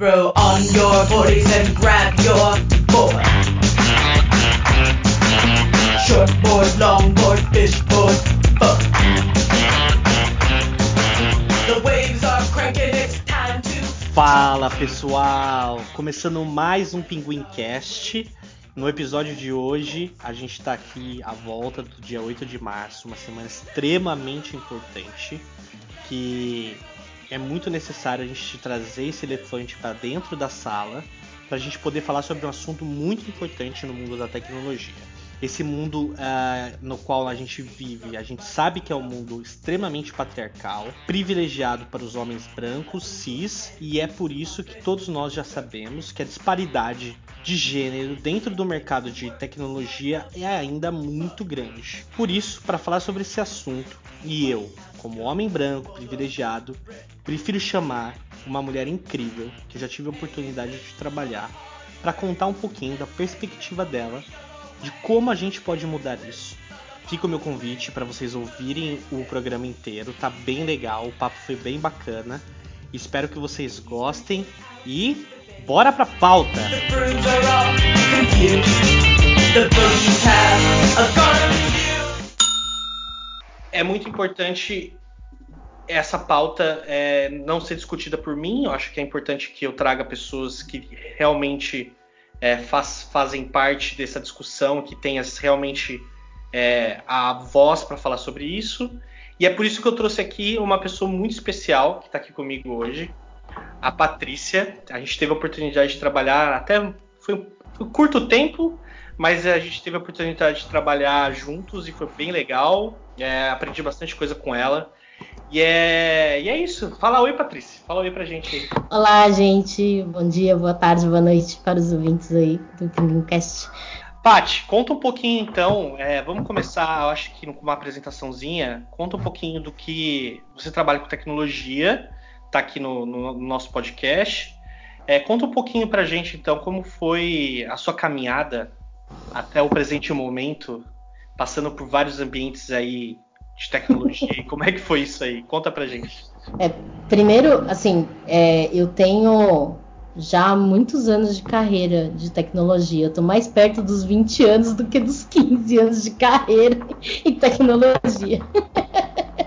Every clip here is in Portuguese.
On your and grab your board. Short board, long board, fish board. The waves are cranking, it's time to. Fala pessoal, começando mais um Pinguim Cast. No episódio de hoje, a gente está aqui à volta do dia 8 de março, uma semana extremamente importante, que é muito necessário a gente trazer esse elefante para dentro da sala para a gente poder falar sobre um assunto muito importante no mundo da tecnologia. Esse mundo uh, no qual a gente vive, a gente sabe que é um mundo extremamente patriarcal, privilegiado para os homens brancos, cis, e é por isso que todos nós já sabemos que a disparidade de gênero dentro do mercado de tecnologia é ainda muito grande. Por isso, para falar sobre esse assunto, e eu, como homem branco privilegiado, prefiro chamar uma mulher incrível que já tive a oportunidade de trabalhar para contar um pouquinho da perspectiva dela de como a gente pode mudar isso. Fica o meu convite para vocês ouvirem o programa inteiro, tá bem legal, o papo foi bem bacana. Espero que vocês gostem e bora pra pauta! The é muito importante essa pauta é, não ser discutida por mim. Eu acho que é importante que eu traga pessoas que realmente é, faz- fazem parte dessa discussão, que tenham realmente é, a voz para falar sobre isso. E é por isso que eu trouxe aqui uma pessoa muito especial que está aqui comigo hoje, a Patrícia. A gente teve a oportunidade de trabalhar até foi foi um curto tempo, mas a gente teve a oportunidade de trabalhar juntos e foi bem legal. É, aprendi bastante coisa com ela. E é, e é isso. Fala oi, Patrícia. Fala oi pra gente aí. Olá, gente. Bom dia, boa tarde, boa noite para os ouvintes aí do Pinguimcast. Paty, conta um pouquinho então. é, vamos começar, eu acho que com uma apresentaçãozinha. Conta um pouquinho do que você trabalha com tecnologia, tá aqui no, no- no nosso podcast. É, conta um pouquinho pra gente então como foi a sua caminhada até o presente momento, passando por vários ambientes aí de tecnologia. como é que foi isso aí? Conta pra gente. É, primeiro, assim, é, eu tenho já muitos anos de carreira de tecnologia. Eu tô mais perto dos 20 anos do que dos 15 anos de carreira em tecnologia.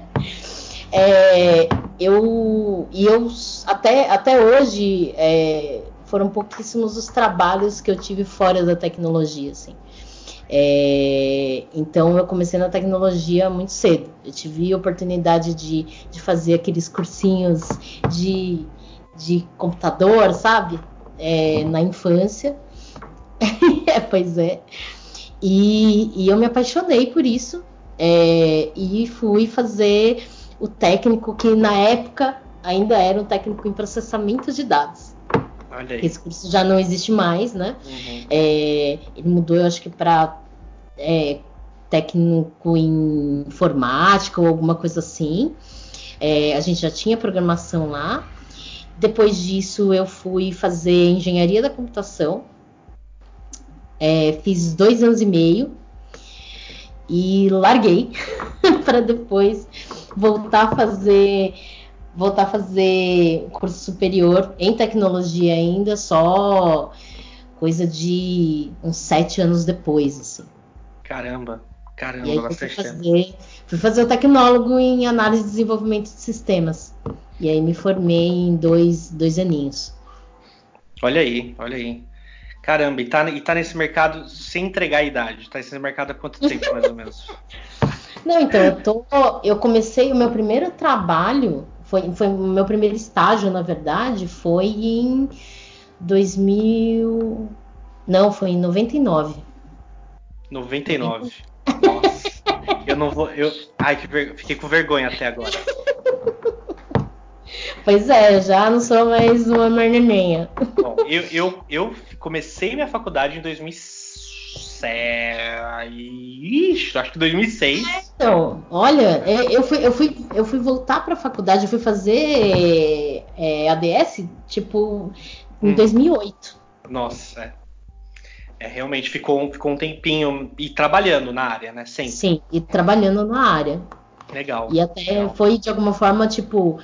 É, eu e eu até, até hoje é, foram pouquíssimos os trabalhos que eu tive fora da tecnologia, assim. É, então eu comecei na tecnologia muito cedo. Eu tive a oportunidade de, de fazer aqueles cursinhos de, de computador, sabe? É, na infância. É, pois é. E, e eu me apaixonei por isso. é, e fui fazer o técnico que na época ainda era um técnico em processamento de dados. Esse curso já não existe mais, né? Uhum. É, ele mudou, eu acho que para técnico em informática ou alguma coisa assim. É, a gente já tinha programação lá. Depois disso, eu fui fazer engenharia da computação. É, fiz dois anos e meio e larguei para depois voltar a fazer voltar a fazer curso superior em tecnologia ainda só coisa de uns sete anos depois, assim. Caramba, E caramba, aí eu fui bastante tempo. fazer, fui fazer o tecnólogo em análise e desenvolvimento de sistemas. E aí me formei em dois, dois aninhos. Olha aí, olha aí. Caramba, e tá, e tá nesse mercado sem entregar a idade. Tá nesse mercado há quanto tempo, mais ou menos? Não, então eu tô. Eu comecei o meu primeiro trabalho, foi, foi meu primeiro estágio, na verdade, foi em 2000. Não, foi em 99. 99. Nossa. Eu não vou. Eu, ai, que ver, fiquei com vergonha até agora. Pois é, já não sou mais uma merneninha. Bom, eu, eu, eu comecei minha faculdade em 2007. Ixi, acho que 2006. Então, olha, é, eu fui, eu fui, eu fui voltar para a faculdade, eu fui fazer é, ADS, tipo, em Hum. 2008. Nossa, é. É, realmente ficou, ficou um tempinho e trabalhando na área, né? Sempre. Sim, e trabalhando na área. Legal. E até legal. foi, de alguma forma, tipo,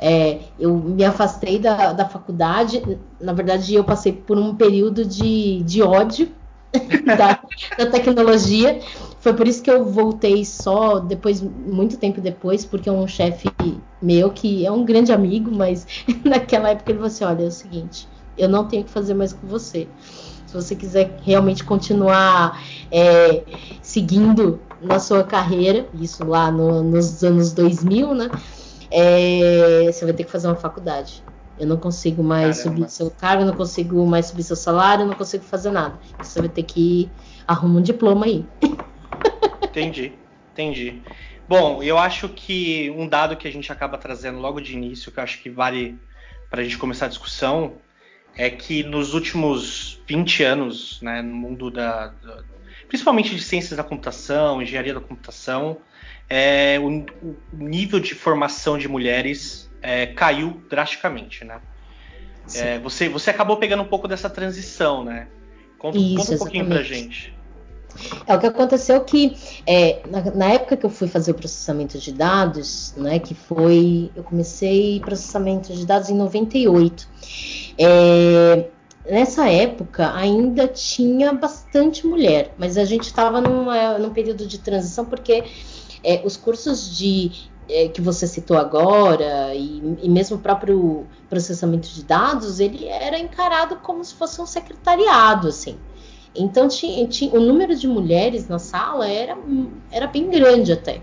É, eu me afastei da, da faculdade. Na verdade, eu passei por um período de, de ódio da, da, tecnologia. Foi por isso que eu voltei só depois, muito tempo depois, porque um chefe meu, que é um grande amigo, mas naquela época ele falou assim: olha, é o seguinte, eu não tenho que fazer mais com você. Se você quiser realmente continuar é, seguindo na sua carreira, isso lá no, nos anos 2000, né? É, você vai ter que fazer uma faculdade. Eu não consigo mais Caramba. subir seu cargo, não consigo mais subir seu salário, não consigo fazer nada. Você vai ter que arrumar um diploma aí. Entendi, entendi. Bom, eu acho que um dado que a gente acaba trazendo logo de início, que eu acho que vale para a gente começar a discussão, é que nos últimos 20 anos, né, no mundo da, da principalmente de ciências da computação, engenharia da computação, é, o, o, nível de formação de mulheres é, caiu drasticamente, né? É, você, você acabou pegando um pouco dessa transição, né? Conta, Isso, conta um pouquinho pra gente. É, o que aconteceu que é, na, na, época que eu fui fazer o processamento de dados, né, que foi, eu comecei processamento de dados em 98. É, nessa época ainda tinha bastante mulher, mas a gente estava num período de transição porque é, os cursos de é, que você citou agora e, e, mesmo o próprio processamento de dados ele era encarado como se fosse um secretariado assim. Então tinha, tinha, o número de mulheres na sala era, era bem grande até.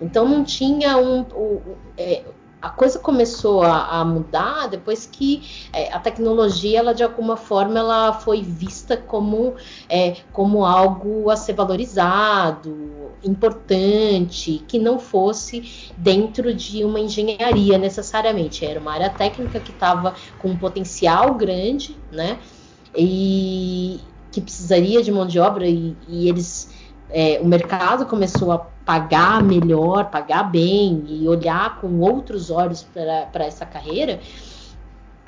Então não tinha um, um é, a coisa começou a, a mudar depois que é, a tecnologia, ela de alguma forma, ela foi vista como, é, como algo a ser valorizado, importante, que não fosse dentro de uma engenharia necessariamente. Era uma área técnica que estava com um potencial grande, né? E que precisaria de mão de obra e, e eles é, o mercado começou a pagar melhor, pagar bem e olhar com outros olhos para essa carreira.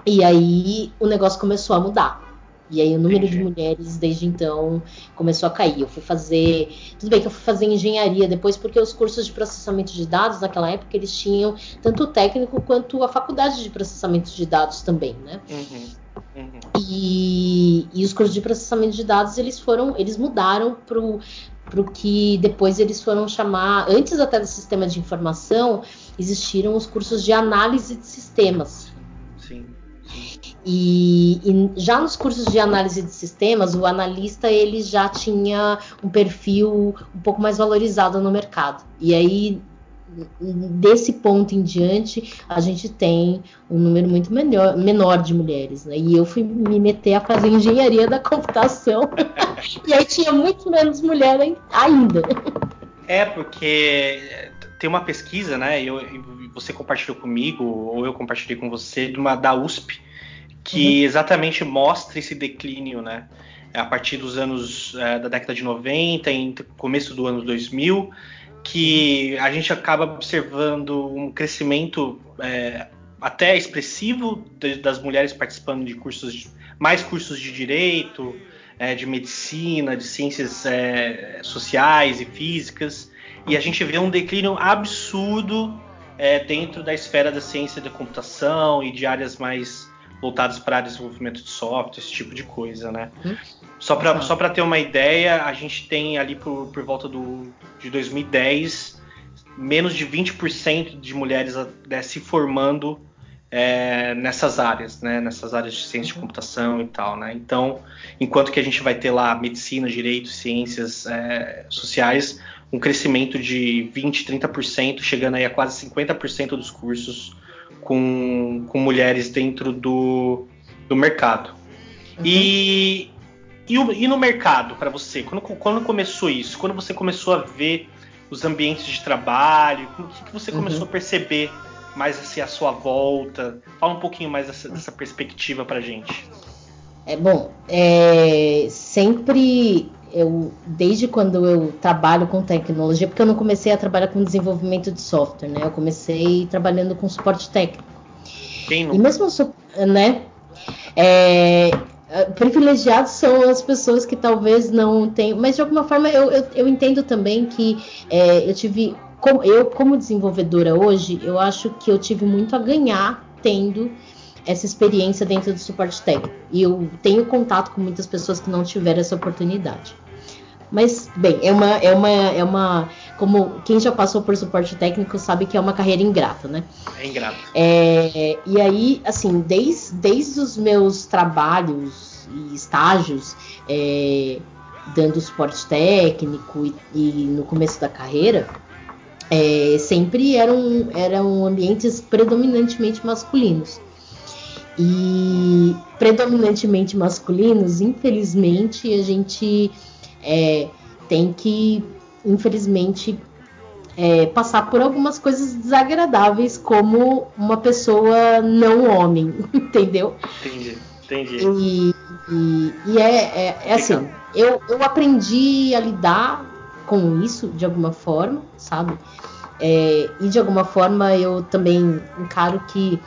E aí o negócio começou a mudar. E aí o número Entendi. de mulheres desde então começou a cair. Eu fui fazer, tudo bem que eu fui fazer engenharia depois porque os cursos de processamento de dados naquela época eles tinham tanto o técnico quanto a faculdade de processamento de dados também, né? Uhum. Uhum. E, e, os cursos de processamento de dados eles foram, eles mudaram para o que depois eles foram chamar, antes até do sistema de informação, existiram os cursos de análise de sistemas. Sim. E, e, já nos cursos de análise de sistemas, o analista ele já tinha um perfil um pouco mais valorizado no mercado. E aí desse ponto em diante, a gente tem um número muito menor, menor de mulheres. Né? E eu fui me meter a fazer engenharia da computação, e aí tinha muito menos mulher ainda. É, porque tem uma pesquisa, né? Eu, você compartilhou comigo, ou eu compartilhei com você, de uma da USP, que uhum. exatamente mostra esse declínio, né? A partir dos anos é, da década de 90, em começo do ano 2000, que a gente acaba observando um crescimento é, até expressivo de, das mulheres participando de cursos, de, mais cursos de direito, é, de medicina, de ciências é, sociais e físicas, e a gente vê um declínio absurdo é, dentro da esfera da ciência da computação e de áreas mais voltadas para desenvolvimento de software, esse tipo de coisa, né? Hum? Só para ah. só ter uma ideia, a gente tem ali por, por volta do, de 2010 menos de 20% de mulheres né, se formando é, nessas áreas, né, nessas áreas de ciência de uhum. computação e tal, né? Então, enquanto que a gente vai ter lá medicina, direito, ciências é, sociais, um crescimento de 20, 30%, chegando aí a quase 50% dos cursos com, com mulheres dentro do, do mercado. Uhum. E, e, e, no mercado, para você, quando, quando começou isso? Quando você começou a ver os ambientes de trabalho? O que, que você começou uhum. a perceber mais assim à sua volta? Fala um pouquinho mais dessa, dessa perspectiva para gente. É bom, é, sempre eu, desde quando eu trabalho com tecnologia, porque eu não comecei a trabalhar com desenvolvimento de software, né? Eu comecei trabalhando com suporte técnico. Quem não? E mesmo, né? É, privilegiados são as pessoas que talvez não tenham, mas de alguma forma eu, eu, eu entendo também que é, eu tive como, eu, como desenvolvedora hoje, eu acho que eu tive muito a ganhar tendo essa experiência dentro do suporte técnico. E eu tenho contato com muitas pessoas que não tiveram essa oportunidade. Mas, bem, é uma, é uma, é uma. Como quem já passou por suporte técnico sabe que é uma carreira ingrata, né? É ingrato. É, e aí, assim, desde, desde os meus trabalhos e estágios, é, dando suporte técnico e, e, no começo da carreira, é, sempre eram, eram ambientes predominantemente masculinos. E predominantemente masculinos, infelizmente, a gente é, tem que, infelizmente, é, passar por algumas coisas desagradáveis como uma pessoa não homem, entendeu? Entendi, entendi. E, e, e é, é, é assim, eu, eu aprendi a lidar com isso de alguma forma, sabe? É, e de alguma forma eu também encaro que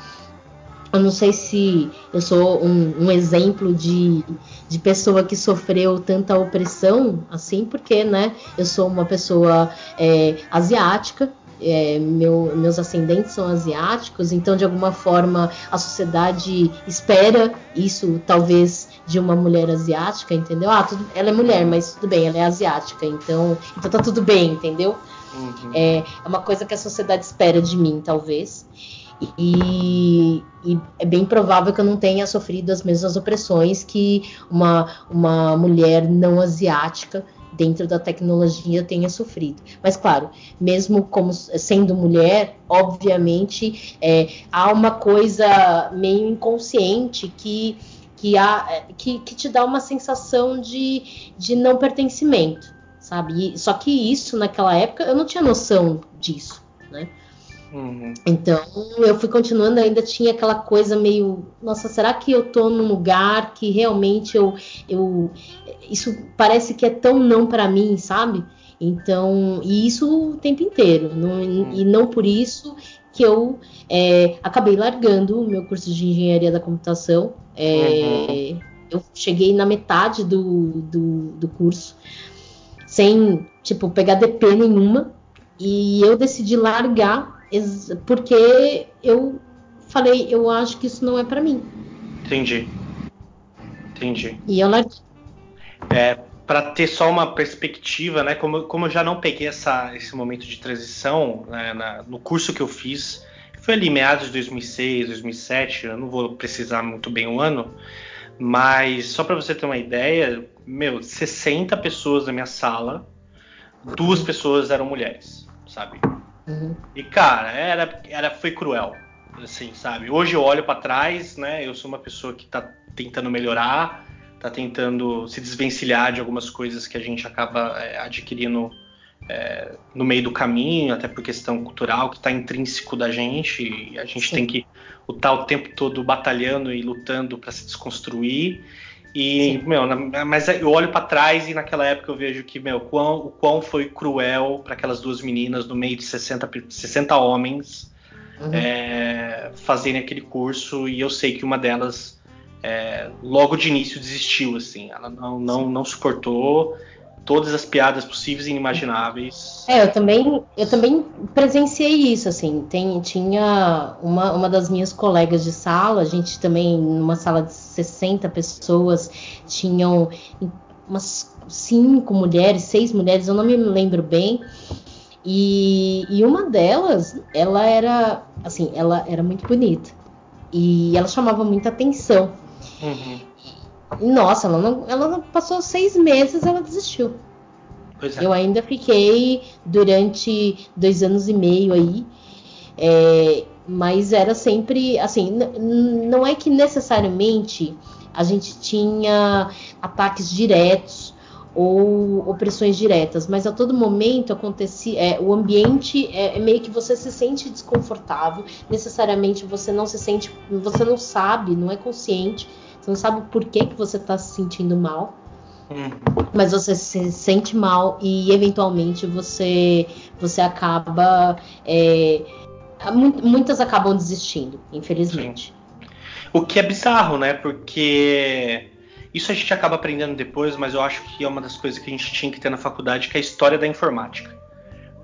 eu não sei se eu sou um, um, exemplo de, de pessoa que sofreu tanta opressão, assim, porque, né, eu sou uma pessoa é, asiática, é, meu, meus ascendentes são asiáticos, então, de alguma forma, a sociedade espera isso, talvez, de uma mulher asiática, entendeu? Ah, tudo, ela é mulher, mas tudo bem, ela é asiática, então, então tá tudo bem, entendeu? Uhum. É, é uma coisa que a sociedade espera de mim, talvez. E, e, é bem provável que eu não tenha sofrido as mesmas opressões que uma, uma mulher não asiática dentro da tecnologia tenha sofrido. Mas claro, mesmo como sendo mulher, obviamente é, há uma coisa meio inconsciente que que, há, é, que, que te dá uma sensação de, de não pertencimento, sabe? E, só que isso naquela época eu não tinha noção disso, né? Uhum. Então eu fui continuando, ainda tinha aquela coisa meio, nossa, será que eu tô num lugar que realmente eu, eu isso parece que é tão não para mim, sabe? Então, e isso o tempo inteiro, não, uhum. e não por isso que eu é, acabei largando o meu curso de engenharia da computação. É, uhum. Eu cheguei na metade do, do, do curso, sem, tipo, pegar DP nenhuma, e eu decidi largar porque eu falei, eu acho que isso não é para mim. Entendi. Entendi. E eu larguei. É, para ter só uma perspectiva, né? Como, como eu já não peguei essa, esse momento de transição né, na, no curso que eu fiz, foi ali meados de 2006, 2007, eu não vou precisar muito bem o ano, mas só para você ter uma ideia, meu, 60 pessoas na minha sala, duas pessoas eram mulheres, sabe? Uhum. E cara, era, era foi cruel, assim, sabe? Hoje eu olho para trás, né? Eu sou uma pessoa que tá tentando melhorar, tá tentando se desvencilhar de algumas coisas que a gente acaba é, adquirindo é, no meio do caminho, até por questão cultural que está intrínseco da gente, e a gente Sim. tem que estar o tempo todo batalhando e lutando para se desconstruir. E, Sim. meu, na, mas eu olho para trás e naquela época eu vejo que, meu, quão, o quão foi cruel para aquelas duas meninas no meio de 60, 60 homens uhum. é, fazerem aquele curso. E eu sei que uma delas, é, logo de início, desistiu, assim. Ela não, não, não suportou todas as piadas possíveis e inimagináveis. É, eu também, eu também presenciei isso, assim. Tem, tinha uma, uma das minhas colegas de sala, a gente também, numa sala de 60 pessoas, tinham umas cinco mulheres, seis mulheres, eu não me lembro bem. E, e uma delas, ela era, assim, ela era muito bonita. E ela chamava muita atenção. Uhum. Nossa, ela não, ela não passou seis meses, ela desistiu. É. Eu ainda fiquei durante dois anos e meio aí. É, mas era sempre assim, não é que necessariamente a gente tinha ataques diretos ou opressões diretas, mas a todo momento acontecia, é, o ambiente é, é, meio que você se sente desconfortável, necessariamente você não se sente, você não sabe, não é consciente você não sabe por que, que você está se sentindo mal. Uhum. Mas você se sente mal e eventualmente você você acaba é, muitas acabam desistindo, infelizmente. Sim. O que é bizarro, né? Porque isso a gente acaba aprendendo depois, mas eu acho que é uma das coisas que a gente tinha que ter na faculdade, que é a história da informática.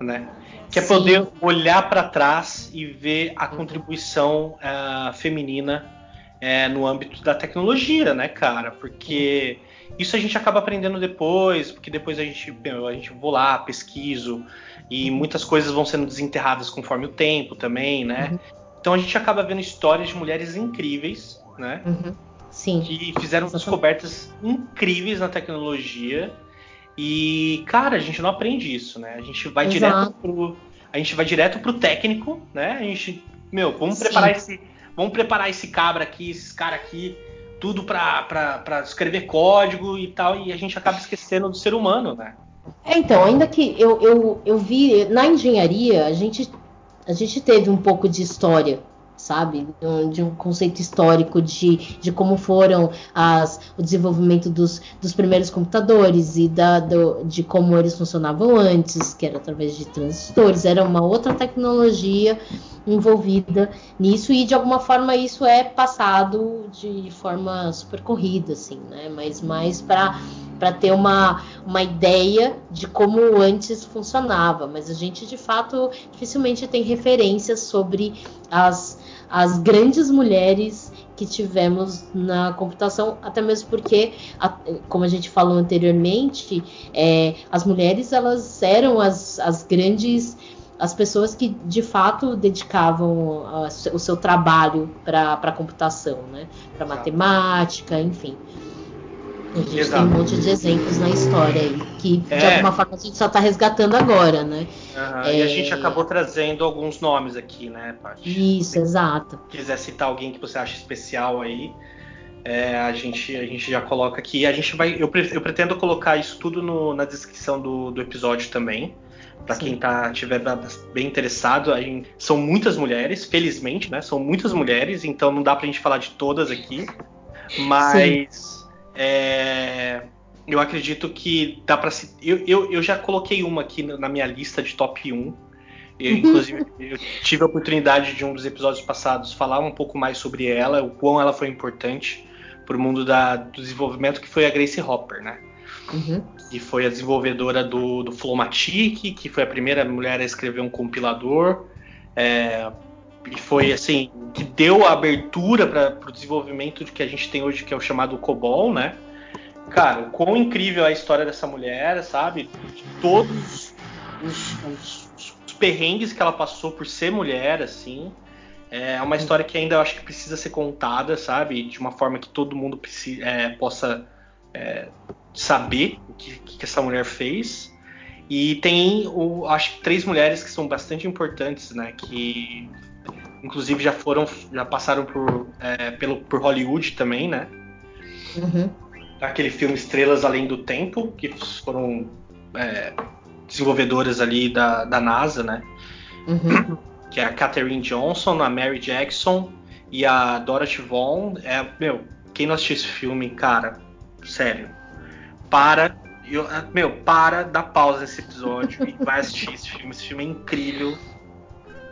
né? Que é Sim. poder olhar para trás e ver a contribuição ah, feminina eh, no âmbito da tecnologia, né, cara? Porque isso a gente acaba aprendendo depois, porque depois a gente, a gente vou lá, pesquiso, e muitas coisas vão sendo desenterradas conforme o tempo também, né? Uhum. Então a gente acaba vendo histórias de mulheres incríveis, né? Uhum. Sim. que fizeram Exatamente. descobertas incríveis na tecnologia. E, cara, a gente não aprende isso, né? A gente vai Exato. direto pro. A gente vai direto pro técnico, né? A gente. Meu, vamos Sim. preparar esse. Vamos preparar esse cabra aqui, esses caras aqui, tudo pra escrever código e tal, e a gente acaba esquecendo do ser humano, né? É, então, ainda que eu, eu, eu vi na engenharia, a gente, a gente teve um pouco de história, sabe? De um conceito histórico de, de como foram as, o desenvolvimento dos, dos primeiros computadores e da, do- de como eles funcionavam antes, que era através de transistores, era uma outra tecnologia envolvida nisso e de alguma forma isso é passado de forma super corrida, assim, né? Mas mais para para ter uma, uma ideia de como antes funcionava, mas a gente de fato dificilmente tem referências sobre as, as grandes mulheres que tivemos na computação, até mesmo porque, como a gente falou anteriormente, é, as mulheres elas eram as, as grandes as pessoas que de fato dedicavam a- o seu trabalho para a computação, né? Para matemática, enfim. A gente Exato. tem um monte de exemplos na história aí, que de É. alguma forma a gente só está resgatando agora, né? Aham, É. E a gente acabou trazendo alguns nomes aqui, né, Paty? Isso, exato. quiser citar alguém que você acha especial aí, é, a, gente, a gente já coloca aqui. A gente vai. Eu, eu pretendo colocar isso tudo no- na descrição do, do episódio também. Sim. quem tá, tiver bem interessado, a gente- são muitas mulheres, felizmente, né? São muitas mulheres, então não dá pra gente falar de todas aqui. Mas é, eu acredito que dá pra se. Eu, eu, eu já coloquei uma aqui na na minha lista de top 1. Eu, inclusive, eu tive a oportunidade de um dos episódios passados falar um pouco mais sobre ela, o quão ela foi importante para o mundo da- do desenvolvimento, que foi a Grace Hopper, né? Uhum. Que foi a desenvolvedora do, do Flomatic, que foi a primeira mulher a escrever um compilador. é, e foi assim, que deu a abertura para o desenvolvimento de que a gente tem hoje, que é o chamado COBOL, né? Cara, o quão incrível é a história dessa mulher, sabe? Todos os, os- os perrengues que ela passou por ser mulher, assim. É uma história que ainda eu acho que precisa ser contada, sabe? De uma forma que todo mundo é, possa é, saber o que, que essa mulher fez. E tem, o, acho que três mulheres que são bastante importantes, né? Que inclusive já foram, já passaram por, é, pelo, por Hollywood também, né? Uhum. aquele filme Estrelas Além do Tempo, que foram é, desenvolvedoras ali da, da NASA, né? Uhum. Que é a Katherine Johnson, a Mary Jackson e a Dorothy Vaughan. É, meu, quem não assistiu esse filme, cara, sério, para, eu- meu, para, dá pausa nesse episódio e vai assistir esse filme. Esse filme é incrível.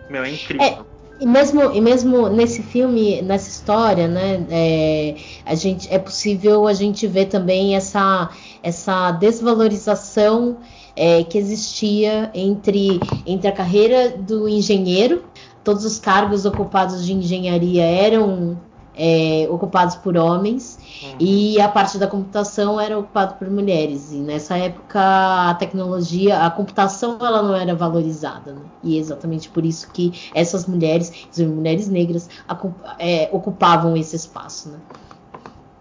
Meu, é incrível. E mesmo, e mesmo nesse filme, nessa história, né, é, a gente, é possível a gente ver também essa, essa desvalorização é, que existia entre, entre a carreira do engenheiro, todos os cargos ocupados de engenharia eram é, ocupados por homens, Uhum. e a parte da computação era ocupada por mulheres. E nessa época a tecnologia, a computação, ela não era valorizada. né? E é exatamente por isso que essas mulheres, inclusive mulheres negras, acu- é, ocupavam esse espaço.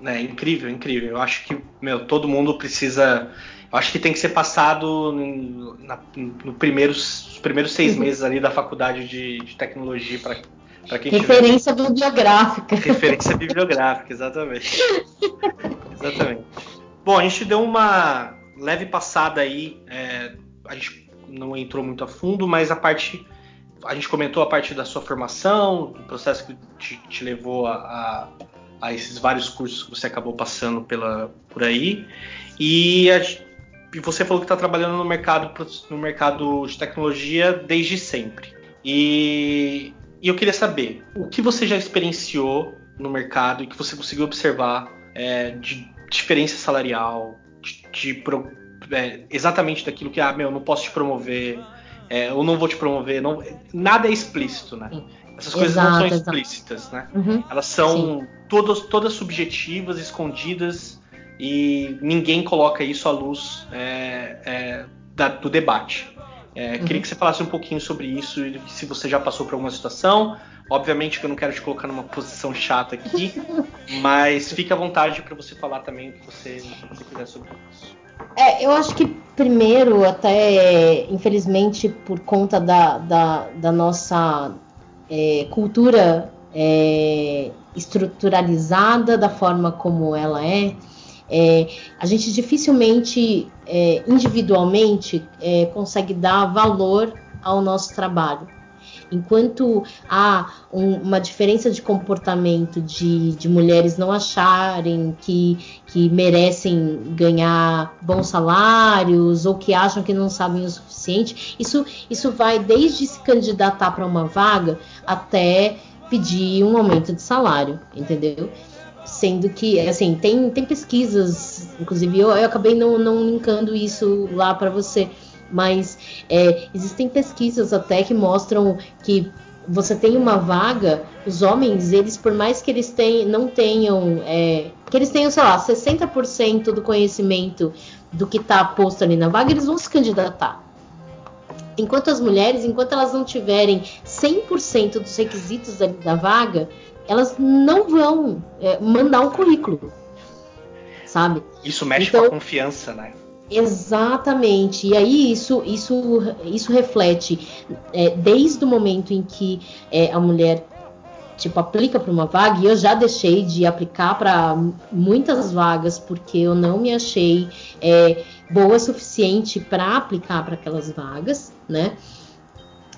Né? É incrível, incrível. Eu acho que, meu, todo mundo precisa. Eu acho que tem que ser passado no, na- no primeiros, os primeiros seis meses ali da faculdade de, de tecnologia para quem tiver Referência bibliográfica. referência bibliográfica, exatamente. exatamente. Bom, a gente deu uma leve passada aí. é, a gente não entrou muito a fundo, mas a parte. A gente comentou a parte da sua formação, do processo que te, te levou a, a- a esses vários cursos que você acabou passando pela, por aí. E, a e você falou que está trabalhando no mercado, no mercado de tecnologia desde sempre. E, e eu queria saber o que você já experienciou no mercado e que você conseguiu observar é, de diferença salarial, de, de pro- é, exatamente daquilo que, ah, meu, não posso te promover, é, eu não vou te promover, não, nada é explícito, né? Essas coisas Exato, não são exato. explícitas, né? Uhum. Elas são todas, todas subjetivas, escondidas e ninguém coloca isso à luz é, é, da- do debate. É, Queria Uhum. que você falasse um pouquinho sobre isso, e se você já passou por alguma situação. Obviamente que eu não quero te colocar numa posição chata aqui, mas fique à vontade para você falar também o que você, o que você quiser sobre isso. É, eu acho que primeiro, até infelizmente por conta da, da, da nossa é, cultura é, estruturalizada da forma como ela é, é, a gente dificilmente é, individualmente é, consegue dar valor ao nosso trabalho. Enquanto há um- uma diferença de comportamento de, de mulheres não acharem que, que merecem ganhar bons salários ou que acham que não sabem o suficiente, isso, isso vai desde se candidatar para uma vaga até pedir um aumento de salário, entendeu? Sendo que, assim, tem, tem pesquisas, inclusive eu, eu acabei não, não linkando isso lá para você, mas é, existem pesquisas até que mostram que você tem uma vaga, os homens, eles, por mais que eles ten, não tenham, é, que eles tenham, sei lá, 60% do conhecimento do que está posto ali na vaga, eles vão se candidatar. Enquanto as mulheres, enquanto elas não tiverem 100% dos requisitos da vaga, elas não vão é, mandar um currículo, sabe? Isso mexe Então- com a confiança, né? Exatamente. E aí isso, isso, isso reflete é, desde o momento em que é, a mulher tipo aplica para uma vaga. E eu já deixei de aplicar para muitas vagas porque eu não me achei é, boa o suficiente para aplicar para aquelas vagas, né?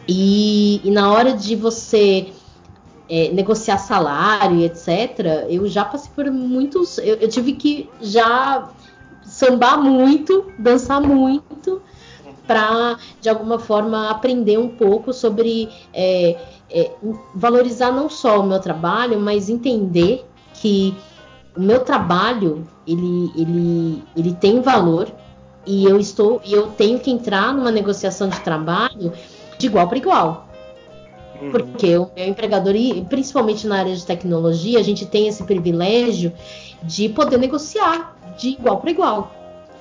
E, e na hora de você é, negociar salário e etc., eu já passei por muitos. Eu, eu tive que já sambar muito, dançar muito, para de alguma forma aprender um pouco sobre é, é, valorizar não só o meu trabalho, mas entender que o meu trabalho ele, ele, ele tem valor e eu estou e eu tenho que entrar numa negociação de trabalho de igual para igual. Porque o meu empregador, e principalmente na área de tecnologia, a gente tem esse privilégio de poder negociar de igual para igual.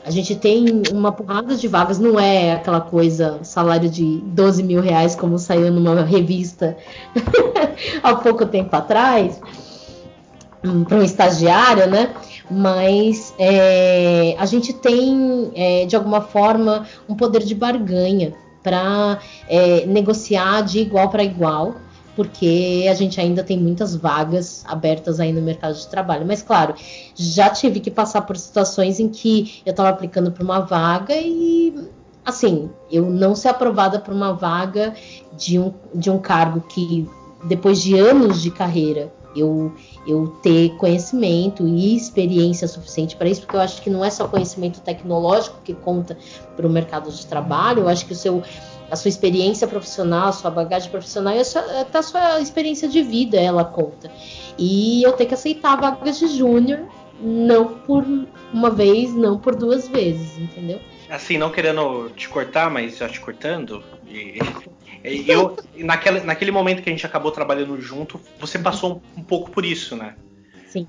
A gente tem uma porrada de vagas, não é aquela coisa, salário de 12 mil reais, como saiu numa revista há pouco tempo atrás, para um estagiário, né? Mas é, a gente tem, é, de alguma forma, um poder de barganha para é, negociar de igual para igual, porque a gente ainda tem muitas vagas abertas aí no mercado de trabalho. Mas, claro, já tive que passar por situações em que eu estava aplicando para uma vaga e, assim, eu não ser aprovada para uma vaga de um, de um cargo que, depois de anos de carreira, eu, eu ter conhecimento e experiência suficiente para isso, porque eu acho que não é só conhecimento tecnológico que conta para o mercado de trabalho, eu acho que o seu, a sua experiência profissional, a sua bagagem profissional e a sua, até a sua experiência de vida, ela conta. E eu ter que aceitar vagas de júnior, não por uma vez, não por duas vezes, entendeu? Assim, não querendo te cortar, mas já te cortando. E eu, naquele, naquele momento que a gente acabou trabalhando junto, você passou um, um pouco por isso, né? Sim.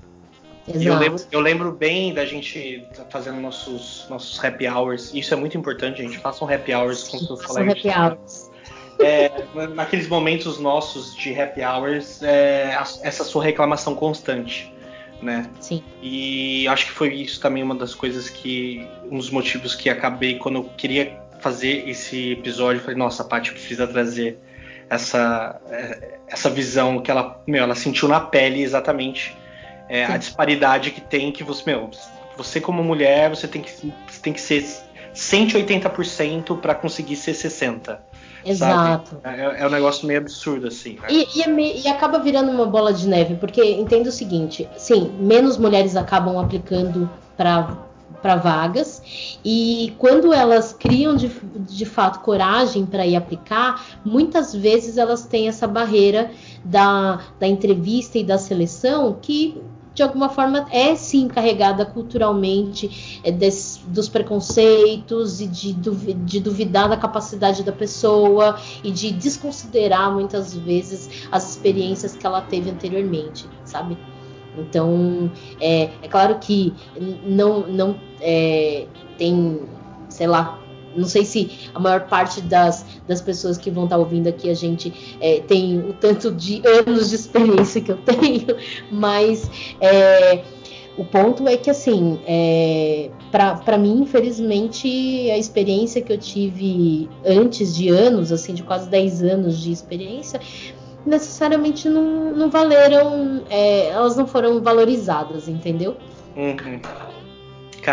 E eu lembro, eu lembro bem da gente fazendo nossos, nossos happy hours. Isso é muito importante, a gente faça um happy hours com seus Façam colegas. happy hours. É, naqueles momentos nossos de happy hours, é, essa sua reclamação constante, né? Sim. E acho que foi isso também uma das coisas que. Um dos motivos que acabei, quando eu queria fazer esse episódio, falei, nossa, a Paty precisa trazer essa, é, essa visão que ela, meu, ela sentiu na pele exatamente é, a disparidade que tem que você, meu, você como mulher, você tem que, você tem que ser 180% para conseguir ser 60%. Exato. É, é um negócio meio absurdo, assim. né? E, e é e acaba virando uma bola de neve, porque entenda o seguinte: sim, menos mulheres acabam aplicando para vagas, e quando elas criam de, de fato coragem para ir aplicar, muitas vezes elas têm essa barreira da, da entrevista e da seleção que. de alguma forma é sim carregada culturalmente é, des, dos preconceitos e de, de duvidar da capacidade da pessoa e de desconsiderar muitas vezes as experiências que ela teve anteriormente, sabe? Então, é, é claro que não, não é, tem, sei lá, não sei se a maior parte das, das pessoas que vão estar ouvindo aqui a gente é, tem o tanto de anos de experiência que eu tenho, mas é, o ponto é que, assim, é, para mim, infelizmente, a experiência que eu tive antes de anos, assim, de quase 10 anos de experiência, necessariamente não, não valeram, é, elas não foram valorizadas, entendeu? Uhum.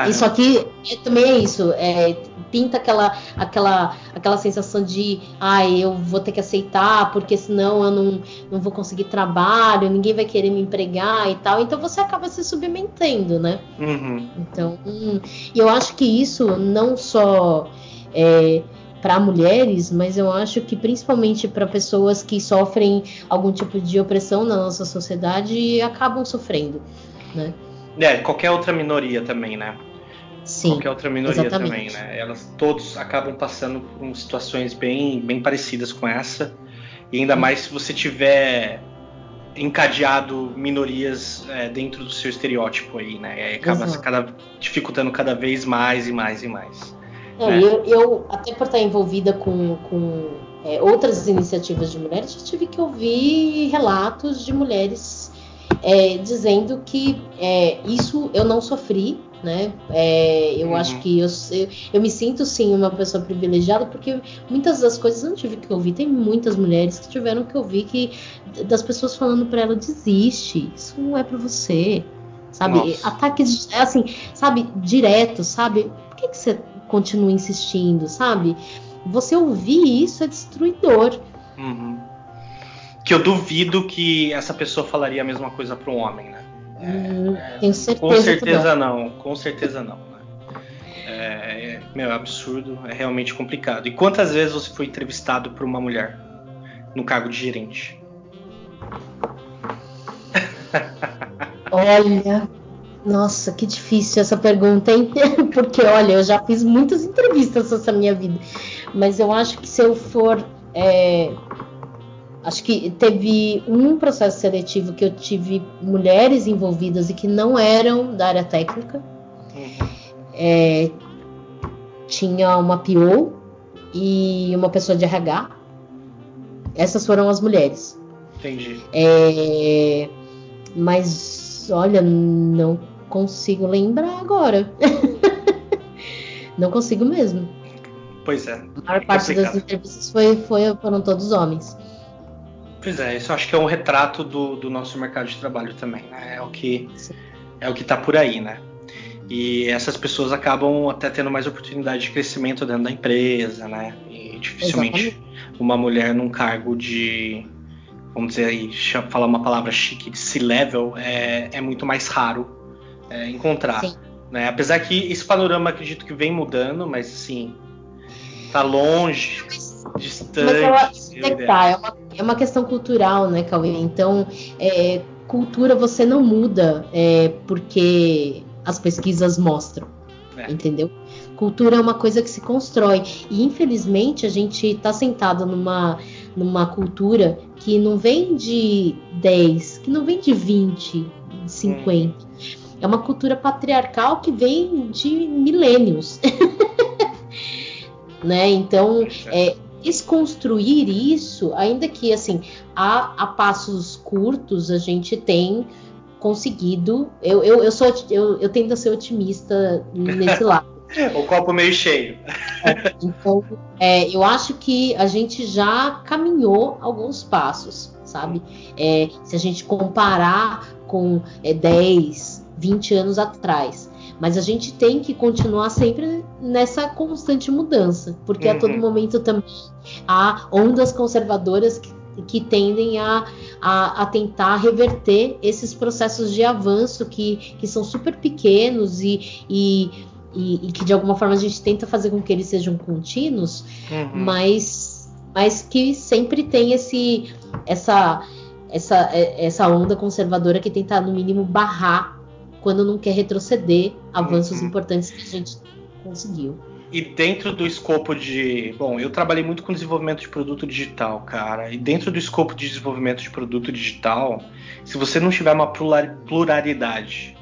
Isso aqui é, também é isso, é, pinta aquela, aquela, aquela sensação de, ai, ah, eu vou ter que aceitar, porque senão eu não, não vou conseguir trabalho, ninguém vai querer me empregar e tal. Então você acaba se submetendo, né? Uhum. Então, hum, eu acho que isso não só é, para mulheres, mas eu acho que principalmente para pessoas que sofrem algum tipo de opressão na nossa sociedade acabam sofrendo, né? É, qualquer outra minoria também, né? Sim, qualquer outra minoria exatamente. também, né? Elas todos acabam passando por situações bem, bem parecidas com essa. E ainda mais se você tiver encadeado minorias é, dentro do seu estereótipo aí, né? E aí acaba cada, dificultando cada vez mais e mais e mais. É, né? eu, eu, até por estar envolvida com, com é, outras iniciativas de mulheres, já tive que ouvir relatos de mulheres é, dizendo que é, isso eu não sofri, né? É, eu uhum. acho que eu, eu, eu, me sinto sim uma pessoa privilegiada porque muitas das coisas eu não tive que ouvir. Tem muitas mulheres que tiveram que ouvir que das pessoas falando para ela desiste, isso não é para você, sabe? Nossa. Ataques assim, sabe, direto, sabe? Por que, que você continua insistindo, sabe? Você ouvir isso é destruidor. Uhum. Que eu duvido que essa pessoa falaria a mesma coisa para um homem, né? Hum, tenho certeza. Com certeza não. não. com certeza não. Né? É, é, meu, é absurdo, é realmente complicado. E quantas vezes você foi entrevistado por uma mulher no cargo de gerente? Olha, nossa, que difícil essa pergunta, hein? Porque, olha, eu já fiz muitas entrevistas nessa minha vida, mas eu acho que se eu for é, Acho que teve um processo seletivo que eu tive mulheres envolvidas e que não eram da área técnica. Uhum. É, tinha uma PO e uma pessoa de RH. Essas foram as mulheres. Entendi. É, mas, olha, não consigo lembrar agora. não consigo mesmo. Pois é. A maior parte das entrevistas foi, foi, foram todos homens. Pois é, isso acho que é um retrato do, do nosso mercado de trabalho também, né? É o que é o que está por aí, né? E essas pessoas acabam até tendo mais oportunidade de crescimento dentro da empresa, né? E dificilmente Exatamente. uma mulher num cargo de, vamos dizer aí, falar uma palavra chique, de C-level, é, é muito mais raro é, encontrar. Sim. Né? Apesar que esse panorama acredito que vem mudando, mas assim, tá longe distante. Mas é, tá, é, uma, é uma questão cultural, né, Cauê? Então, é, cultura você não muda é, porque as pesquisas mostram, é. entendeu? Cultura é uma coisa que se constrói. E infelizmente a gente está sentado numa, numa cultura que não vem de 10, que não vem de 20, de 50. Hum. É uma cultura patriarcal que vem de milênios. né? Então, é, desconstruir isso, ainda que assim, a, a passos curtos a gente tem conseguido. Eu, eu, eu sou eu, eu tento ser otimista nesse lado. o copo meio cheio. É, então, é, eu acho que a gente já caminhou alguns passos, sabe? É, se a gente comparar com é, 10, 20 anos atrás. Mas a gente tem que continuar sempre nessa constante mudança, porque uhum. a todo uhum. momento também há ondas conservadoras que, que tendem a, a, a, tentar reverter esses processos de avanço que, que são super pequenos e, e, e, e que de alguma forma a gente tenta fazer com que eles sejam contínuos, uhum. mas, mas que sempre tem esse, essa essa, é, essa onda conservadora que tenta, no mínimo, barrar quando não quer retroceder avanços Uhum. importantes que a gente conseguiu. E dentro do escopo de. Bom, eu trabalhei muito com desenvolvimento de produto digital, cara. E dentro do escopo de desenvolvimento de produto digital, se você não tiver uma plural- pluralidade,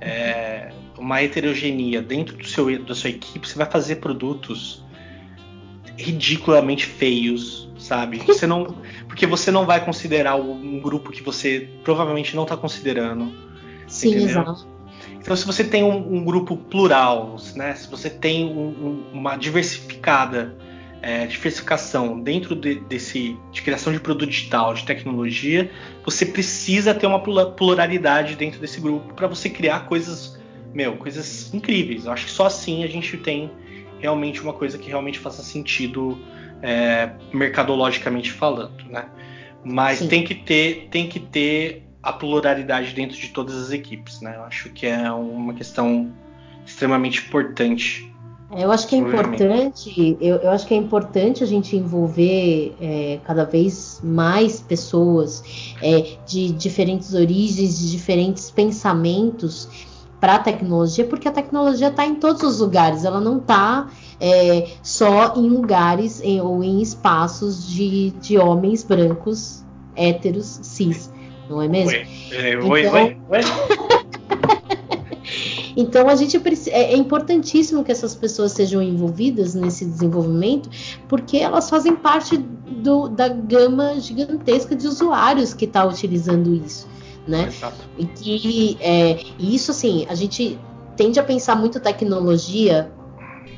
é, uma heterogeneia dentro do seu, da sua equipe, você vai fazer produtos ridiculamente feios, sabe? Você não, porque você não vai considerar um grupo que você provavelmente não está considerando. Sim, Entendeu? exato. Então, se você tem um, um grupo plural, né, se você tem um- um- uma diversificada é, diversificação dentro de, desse de criação de produto digital, de tecnologia, você precisa ter uma plura- pluralidade dentro desse grupo para você criar coisas, meu, coisas incríveis. Eu acho que só assim a gente tem realmente uma coisa que realmente faça sentido é, mercadologicamente falando, né? Mas Sim. tem que ter, tem que ter a pluralidade dentro de todas as equipes, né? Eu acho que é uma questão extremamente importante. É, Eu acho que é importante, eu, eu acho que é importante a gente envolver é, cada vez mais pessoas é, de diferentes origens, de diferentes pensamentos para a tecnologia, porque a tecnologia está em todos os lugares, ela não está só em lugares em- ou em espaços de, de homens brancos, héteros, cis, não é mesmo? Oi, é, oi, Então- oi, oi. Então a gente é, é importantíssimo que essas pessoas sejam envolvidas nesse desenvolvimento, porque elas fazem parte do- da gama gigantesca de usuários que está utilizando isso, né? Exato. E que é, e isso assim, a gente tende a pensar muito tecnologia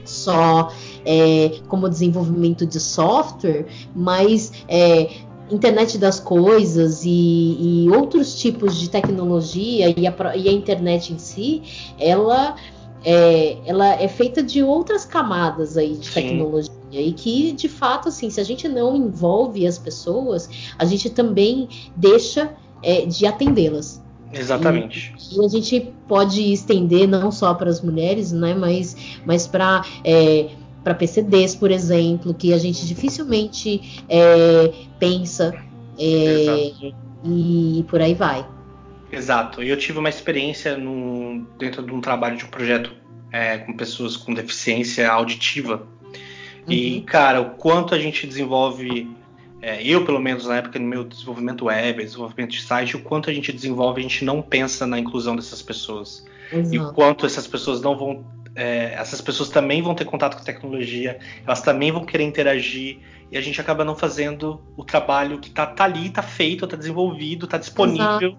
só é, como desenvolvimento de software, mas é, internet das coisas e, e outros tipos de tecnologia e a, e a internet em si, ela é, ela é feita de outras camadas aí de Sim. tecnologia e que de fato assim, se a gente não envolve as pessoas, a gente também deixa é, de atendê-las. Exatamente. E a gente pode estender não só para as mulheres, né, mas, mas para é, para PCDs, por exemplo, que a gente dificilmente é, pensa é, e, por aí vai. Exato. E eu tive uma experiência num- dentro de um trabalho de um projeto é, com pessoas com deficiência auditiva. E, Uhum. cara, o quanto a gente desenvolve, é, eu pelo menos na época no meu desenvolvimento web, desenvolvimento de site, o quanto a gente desenvolve, a gente não pensa na inclusão dessas pessoas. E o Exato. quanto essas pessoas não vão. É, essas pessoas também vão ter contato com tecnologia, elas também vão querer interagir, e a gente acaba não fazendo o trabalho que tá, tá ali, tá feito, tá desenvolvido, tá disponível.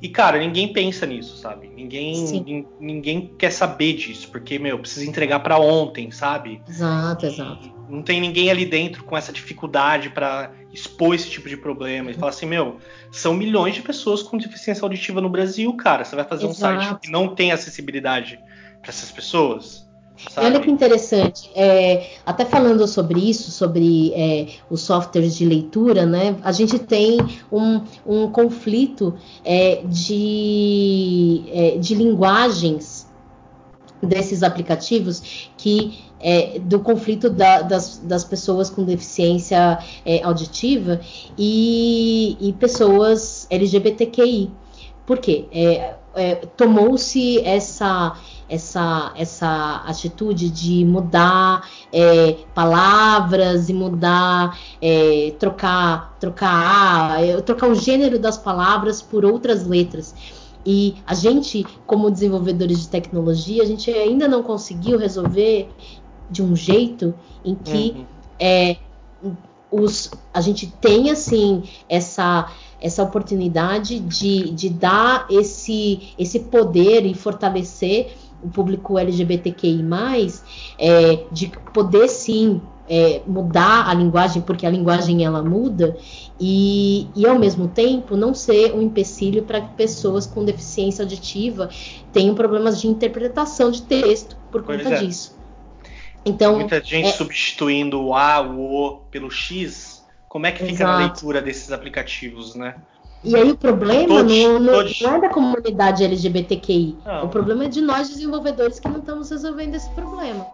E, cara, ninguém pensa nisso, sabe? Ninguém, ninguém quer saber disso, porque, meu, precisa entregar pra ontem, sabe? Exato, exato. Não tem ninguém ali dentro com essa dificuldade pra expor esse tipo de problema. E falar assim, meu, são milhões de pessoas com deficiência auditiva no Brasil, cara. Você vai fazer um Exato. site que não tem acessibilidade pra essas pessoas? Sabe? olha que interessante, é, até falando sobre isso, sobre é, os softwares de leitura, né? A gente tem um, um conflito é, de, é, de linguagens desses aplicativos que é, do conflito da- das, das pessoas com deficiência é, auditiva e, e pessoas LGBTQI. Por quê? É, é, Tomou-se essa, essa, essa atitude de mudar é, palavras e mudar, é, trocar, trocar, é, trocar o gênero das palavras por outras letras. E a gente, como desenvolvedores de tecnologia, a gente ainda não conseguiu resolver de um jeito em que Uhum. é, os, a gente tem assim essa, essa oportunidade de, de dar esse, esse poder e fortalecer o público LGBTQI, é, de poder sim é, mudar a linguagem, porque a linguagem ela muda, e, e ao mesmo tempo não ser um empecilho para que pessoas com deficiência auditiva tenham problemas de interpretação de texto por Pois conta é. disso. Então, Muita gente é- substituindo o A, o O pelo X. Como é que fica na Exato. leitura desses aplicativos, né? E aí o problema Todos, não, não- todos. não é da comunidade LGBTQI. Não. O problema é de nós desenvolvedores que não estamos resolvendo esse problema.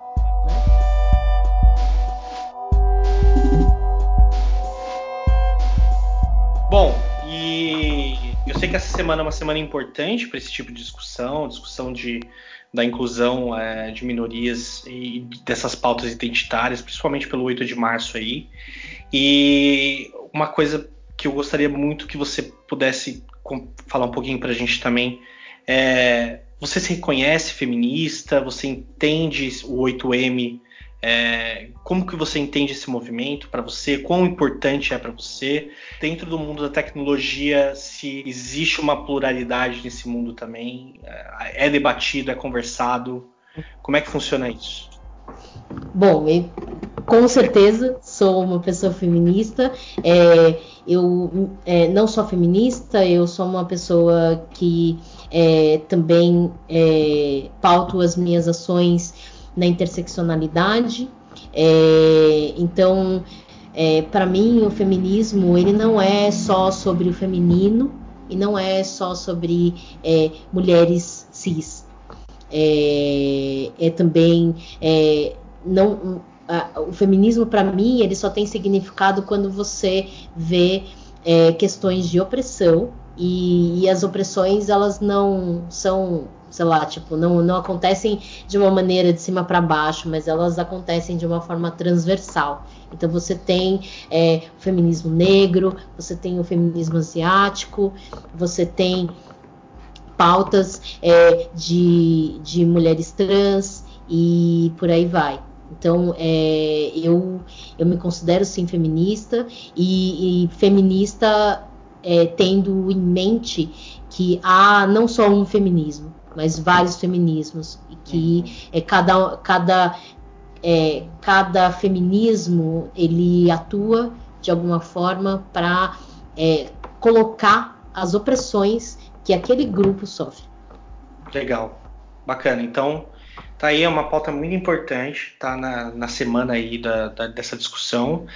Bom, e E eu sei que essa semana é uma semana importante para esse tipo de discussão, discussão de, da inclusão é, de minorias e dessas pautas identitárias, principalmente pelo 8 de março aí. E uma coisa que eu gostaria muito que você pudesse falar um pouquinho para a gente também é, você se reconhece feminista? Você entende o 8M é, como que você entende esse movimento para você? Quão importante é para você? Dentro do mundo da tecnologia, se existe uma pluralidade nesse mundo também? É, é debatido, é conversado? Como é que funciona isso? Bom, com certeza sou uma pessoa feminista. É, eu é, não sou feminista, eu sou uma pessoa que é, também é, pauto as minhas ações na interseccionalidade. É, então, é, para mim, o feminismo ele não é só sobre o feminino e não é só sobre mulheres cis. É, também não o feminismo para mim ele só tem significado quando você vê é, questões de opressão e, e, as opressões elas não são sei lá, tipo, não, não acontecem de uma maneira de cima para baixo, mas elas acontecem de uma forma transversal. Então você tem é, o feminismo negro, você tem o feminismo asiático, você tem pautas é, de, de mulheres trans e por aí vai. Então, é, eu, eu me considero sim feminista e, e feminista é, tendo em mente que há não só um feminismo, mas vários feminismos e que é cada cada é, cada feminismo ele atua de alguma forma para é, colocar as opressões que aquele grupo sofre. Legal, bacana. Então tá aí é uma pauta muito importante, tá na, na semana aí da, da, dessa discussão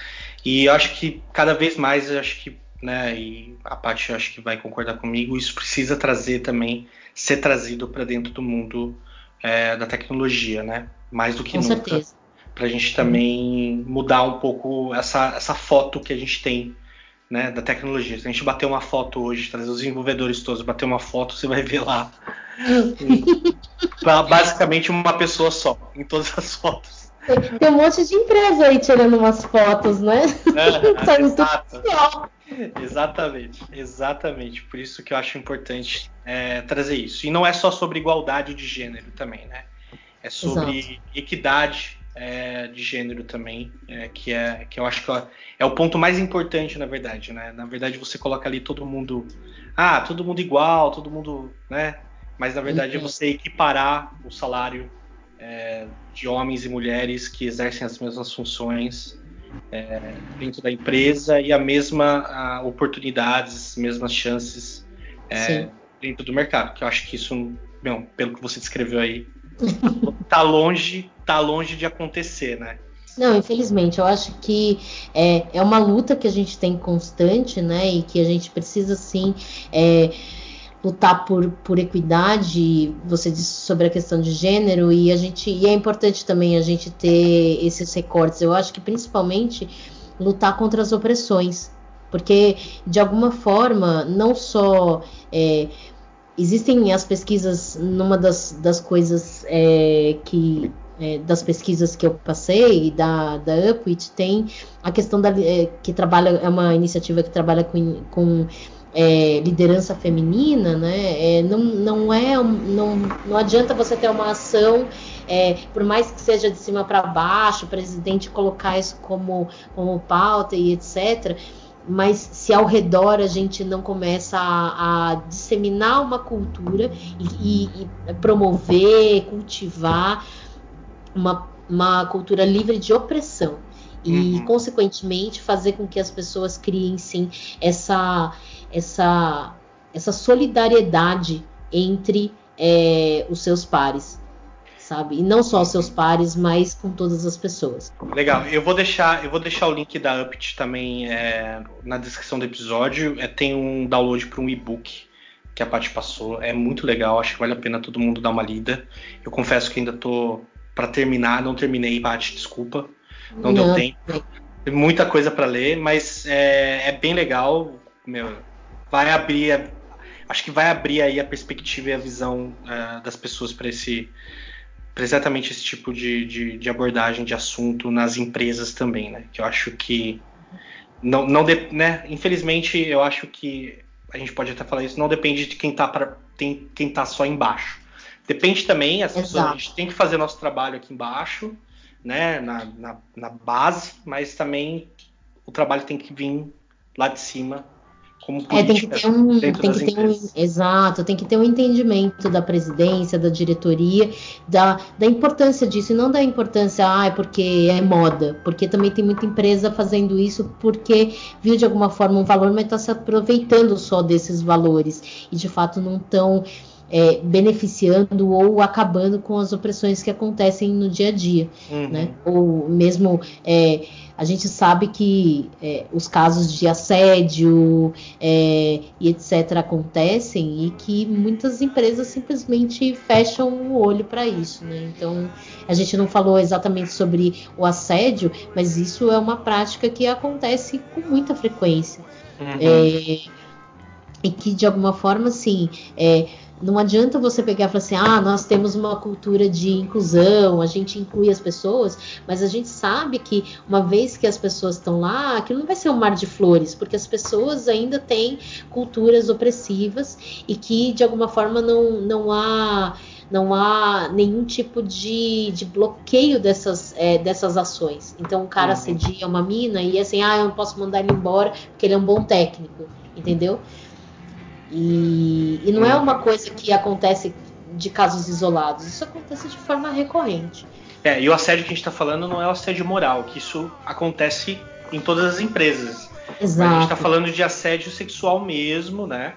e eu acho que cada vez mais eu acho que né e a Paty acho que vai concordar comigo isso precisa trazer também ser trazido para dentro do mundo é, da tecnologia, né? Mais do que Com nunca. Para a gente também mudar um pouco essa, essa foto que a gente tem né, da tecnologia. Se a gente bater uma foto hoje, trazer os desenvolvedores todos, bater uma foto, você vai ver lá basicamente uma pessoa só em todas as fotos. Tem um monte de empresa aí tirando umas fotos, né? É, exato. Exatamente, exatamente. Por isso que eu acho importante é, trazer isso. E não é só sobre igualdade de gênero também, né? É sobre Exato. equidade é, de gênero também, é, que é que eu acho que é o ponto mais importante, na verdade, né? Na verdade, você coloca ali todo mundo, ah, todo mundo igual, todo mundo, né? Mas na verdade uhum. você equiparar o salário é, de homens e mulheres que exercem as mesmas funções é, dentro da empresa e a mesma a, oportunidades, mesmas chances é, dentro do mercado. Que eu acho que isso, bem, pelo que você descreveu aí, tá longe, tá longe de acontecer, né? Não, infelizmente, eu acho que é, é uma luta que a gente tem constante, né? E que a gente precisa sim é, lutar por, por equidade, você disse sobre a questão de gênero, e a gente e é importante também a gente ter esses recortes. Eu acho que principalmente lutar contra as opressões, porque de alguma forma não só é, existem as pesquisas, numa das, das coisas é, que é, das pesquisas que eu passei da, da Upwit tem a questão da é, que trabalha é uma iniciativa que trabalha com, com é, liderança feminina, né? É, não, não é não, não adianta você ter uma ação é, por mais que seja de cima para baixo, o presidente colocar isso como, como pauta e etc. Mas se ao redor a gente não começa a, a disseminar uma cultura e, e, e promover, cultivar uma, uma cultura livre de opressão e, uhum. consequentemente, fazer com que as pessoas criem sim essa essa, essa solidariedade entre é, os seus pares, sabe? E não só os seus pares, mas com todas as pessoas. Legal. Eu vou deixar, eu vou deixar o link da Upit também é, na descrição do episódio. É, tem um download para um e-book que a Paty passou. É muito legal. Acho que vale a pena todo mundo dar uma lida. Eu confesso que ainda tô para terminar, não terminei, Paty, desculpa. Não, não deu tempo. Tem muita coisa para ler, mas é, é bem legal. Meu, vai abrir, acho que vai abrir aí a perspectiva e a visão uh, das pessoas para esse pra exatamente esse tipo de, de, de, abordagem de assunto nas empresas também, né? Que eu acho que não, não de, né? Infelizmente, eu acho que a gente pode até falar isso, não depende de quem está para tem quem tá só embaixo. Depende também, as pessoas, a gente tem que fazer nosso trabalho aqui embaixo, né, na, na, na base, mas também o trabalho tem que vir lá de cima como política é, tem que ter um, tem que ter um, exato, tem que ter um entendimento da presidência, da diretoria, da, da importância disso, e não da importância, ah, é porque é moda, porque também tem muita empresa fazendo isso porque viu de alguma forma um valor, mas está se aproveitando só desses valores e de fato não estão é, beneficiando ou acabando com as opressões que acontecem no dia a dia, uhum. né? Ou mesmo é, a gente sabe que é, os casos de assédio é, e etc acontecem e que muitas empresas simplesmente fecham o olho para isso, né? Então a gente não falou exatamente sobre o assédio, mas isso é uma prática que acontece com muita frequência. Uhum. É, e que de alguma forma, assim, é, não adianta você pegar e falar assim, ah, nós temos uma cultura de inclusão, a gente inclui as pessoas, mas a gente sabe que uma vez que as pessoas estão lá, aquilo não vai ser um mar de flores, porque as pessoas ainda têm culturas opressivas e que de alguma forma não, não há não há nenhum tipo de, de bloqueio dessas, é, dessas ações. Então o cara uhum. assedia uma mina e assim, ah, eu não posso mandar ele embora porque ele é um bom técnico, entendeu? E, e não é uma coisa que acontece de casos isolados, isso acontece de forma recorrente. É, e o assédio que a gente está falando não é o assédio moral, que isso acontece em todas as empresas. Exato. a gente está falando de assédio sexual mesmo, né?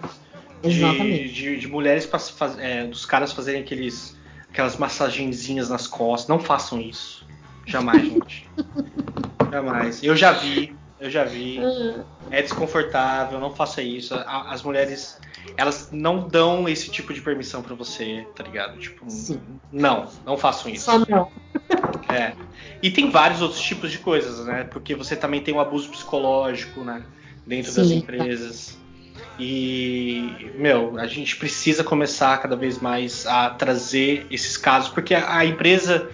Exatamente. De, de, de mulheres, pra, é, dos caras fazerem aqueles, aquelas massagenzinhas nas costas. Não façam isso. Jamais, gente. Jamais. Eu já vi, eu já vi. É desconfortável, não faça isso. As mulheres, elas não dão esse tipo de permissão para você, tá ligado? Tipo, Sim. não, não façam isso. Só não. É. E tem vários outros tipos de coisas, né? Porque você também tem o abuso psicológico, né? Dentro Sim, das empresas. E, meu, a gente precisa começar cada vez mais a trazer esses casos, porque a, a empresa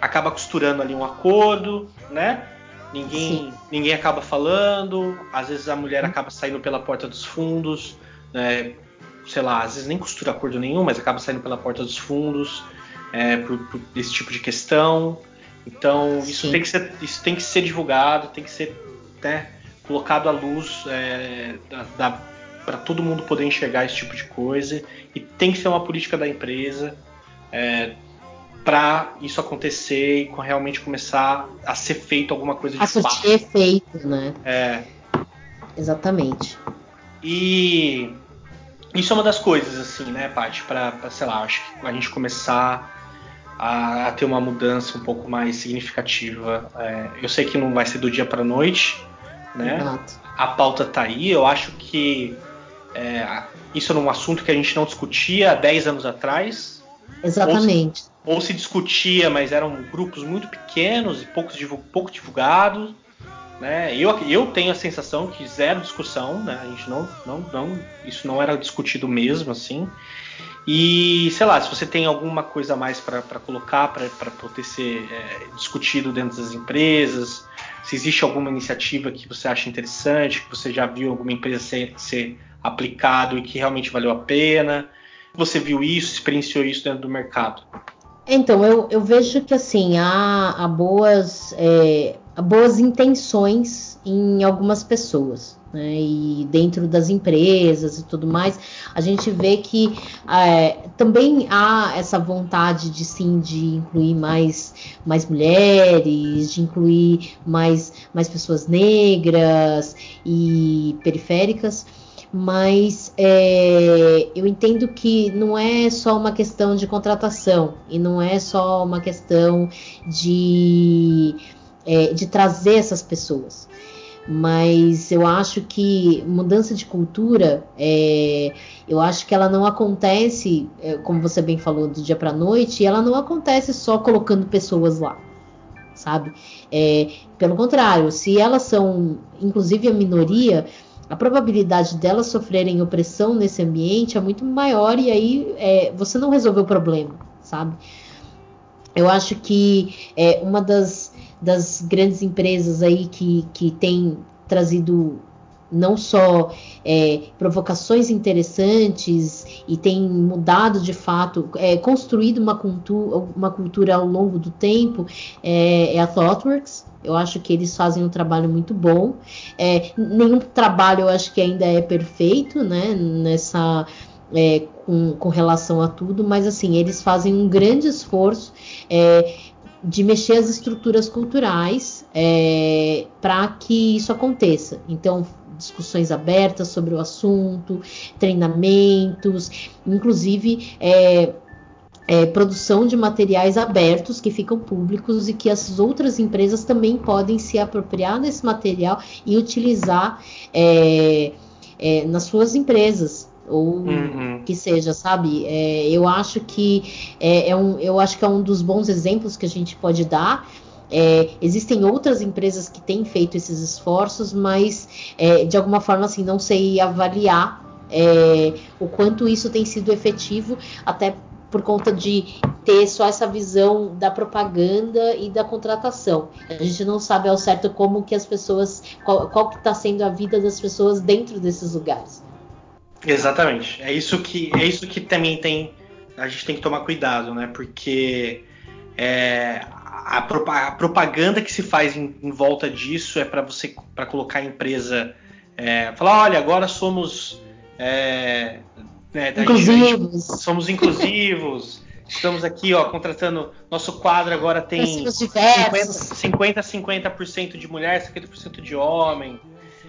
acaba costurando ali um acordo, né? Ninguém, ninguém acaba falando, às vezes a mulher acaba saindo pela porta dos fundos, né? sei lá, às vezes nem costura acordo nenhum, mas acaba saindo pela porta dos fundos é, por, por esse tipo de questão. Então isso tem, que ser, isso tem que ser divulgado, tem que ser né, colocado à luz é, para todo mundo poder enxergar esse tipo de coisa e tem que ser uma política da empresa. É, para isso acontecer e realmente começar a ser feito alguma coisa de a fato. A surtir efeito, né? É. Exatamente. E isso é uma das coisas, assim, né, Paty, para, sei lá, acho que a gente começar a, a, ter uma mudança um pouco mais significativa. É, eu sei que não vai ser do dia para noite, né? Exato. A pauta tá aí, eu acho que é, isso era um assunto que a gente não discutia há 10 anos atrás. Exatamente ou se discutia, mas eram grupos muito pequenos e pouco, divulgados. Né? Eu, eu tenho a sensação que zero discussão, né? a gente não, não, não, isso não era discutido mesmo assim. E sei lá, se você tem alguma coisa a mais para colocar para poder ser é, discutido dentro das empresas, se existe alguma iniciativa que você acha interessante, que você já viu alguma empresa ser, ser aplicado e que realmente valeu a pena, você viu isso, experienciou isso dentro do mercado. Então, eu, eu vejo que assim, há, há boas, é, há boas intenções em algumas pessoas. Né, e dentro das empresas e tudo mais, a gente vê que é, também há essa vontade de sim de incluir mais, mais mulheres, de incluir mais, mais pessoas negras e periféricas mas é, eu entendo que não é só uma questão de contratação e não é só uma questão de, é, de trazer essas pessoas. Mas eu acho que mudança de cultura, é, eu acho que ela não acontece, é, como você bem falou, do dia para noite, e ela não acontece só colocando pessoas lá, sabe? É, pelo contrário, se elas são, inclusive a minoria, a probabilidade delas sofrerem opressão nesse ambiente é muito maior e aí é, você não resolveu o problema, sabe? Eu acho que é, uma das, das grandes empresas aí que, que tem trazido não só é, provocações interessantes e tem mudado de fato, é, construído uma, cultu uma cultura ao longo do tempo, é, é, a ThoughtWorks. Eu acho que eles fazem um trabalho muito bom. É, nenhum trabalho eu acho que ainda é perfeito, né? Nessa é, com, com, relação a tudo, mas assim eles fazem um grande esforço é, de mexer as estruturas culturais é, para que isso aconteça. Então discussões abertas sobre o assunto, treinamentos, inclusive é, é, produção de materiais abertos que ficam públicos e que as outras empresas também podem se apropriar desse material e utilizar é, é, nas suas empresas ou uhum. que seja, sabe? É, eu acho que é, é, um, eu acho que é um dos bons exemplos que a gente pode dar é, existem outras empresas que têm feito esses esforços, mas é, de alguma forma assim não sei avaliar é, o quanto isso tem sido efetivo, até por conta de ter só essa visão da propaganda e da contratação. A gente não sabe ao certo como que as pessoas, qual, qual que está sendo a vida das pessoas dentro desses lugares. Exatamente. É isso que é isso que também tem a gente tem que tomar cuidado, né? Porque é, a, a, propaganda que se faz em, em volta disso é para você para colocar a empresa é, falar olha agora somos é, né, inclusivos. Gente, somos inclusivos estamos aqui ó contratando nosso quadro agora tem 50 50% de mulher 50% de homem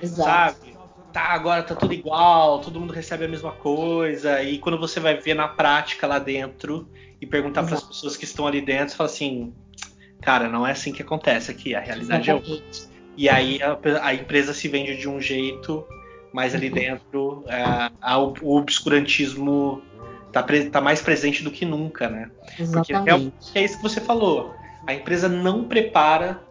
Exato. sabe tá agora tá tudo igual todo mundo recebe a mesma coisa e quando você vai ver na prática lá dentro e perguntar para as pessoas que estão ali dentro, você fala assim, cara, não é assim que acontece aqui, a realidade é outra. E aí a, a, empresa se vende de um jeito, mas ali uhum. dentro é, a, o obscurantismo tá, tá, mais presente do que nunca, né? Exatamente. Porque é, é isso que você falou. A empresa não prepara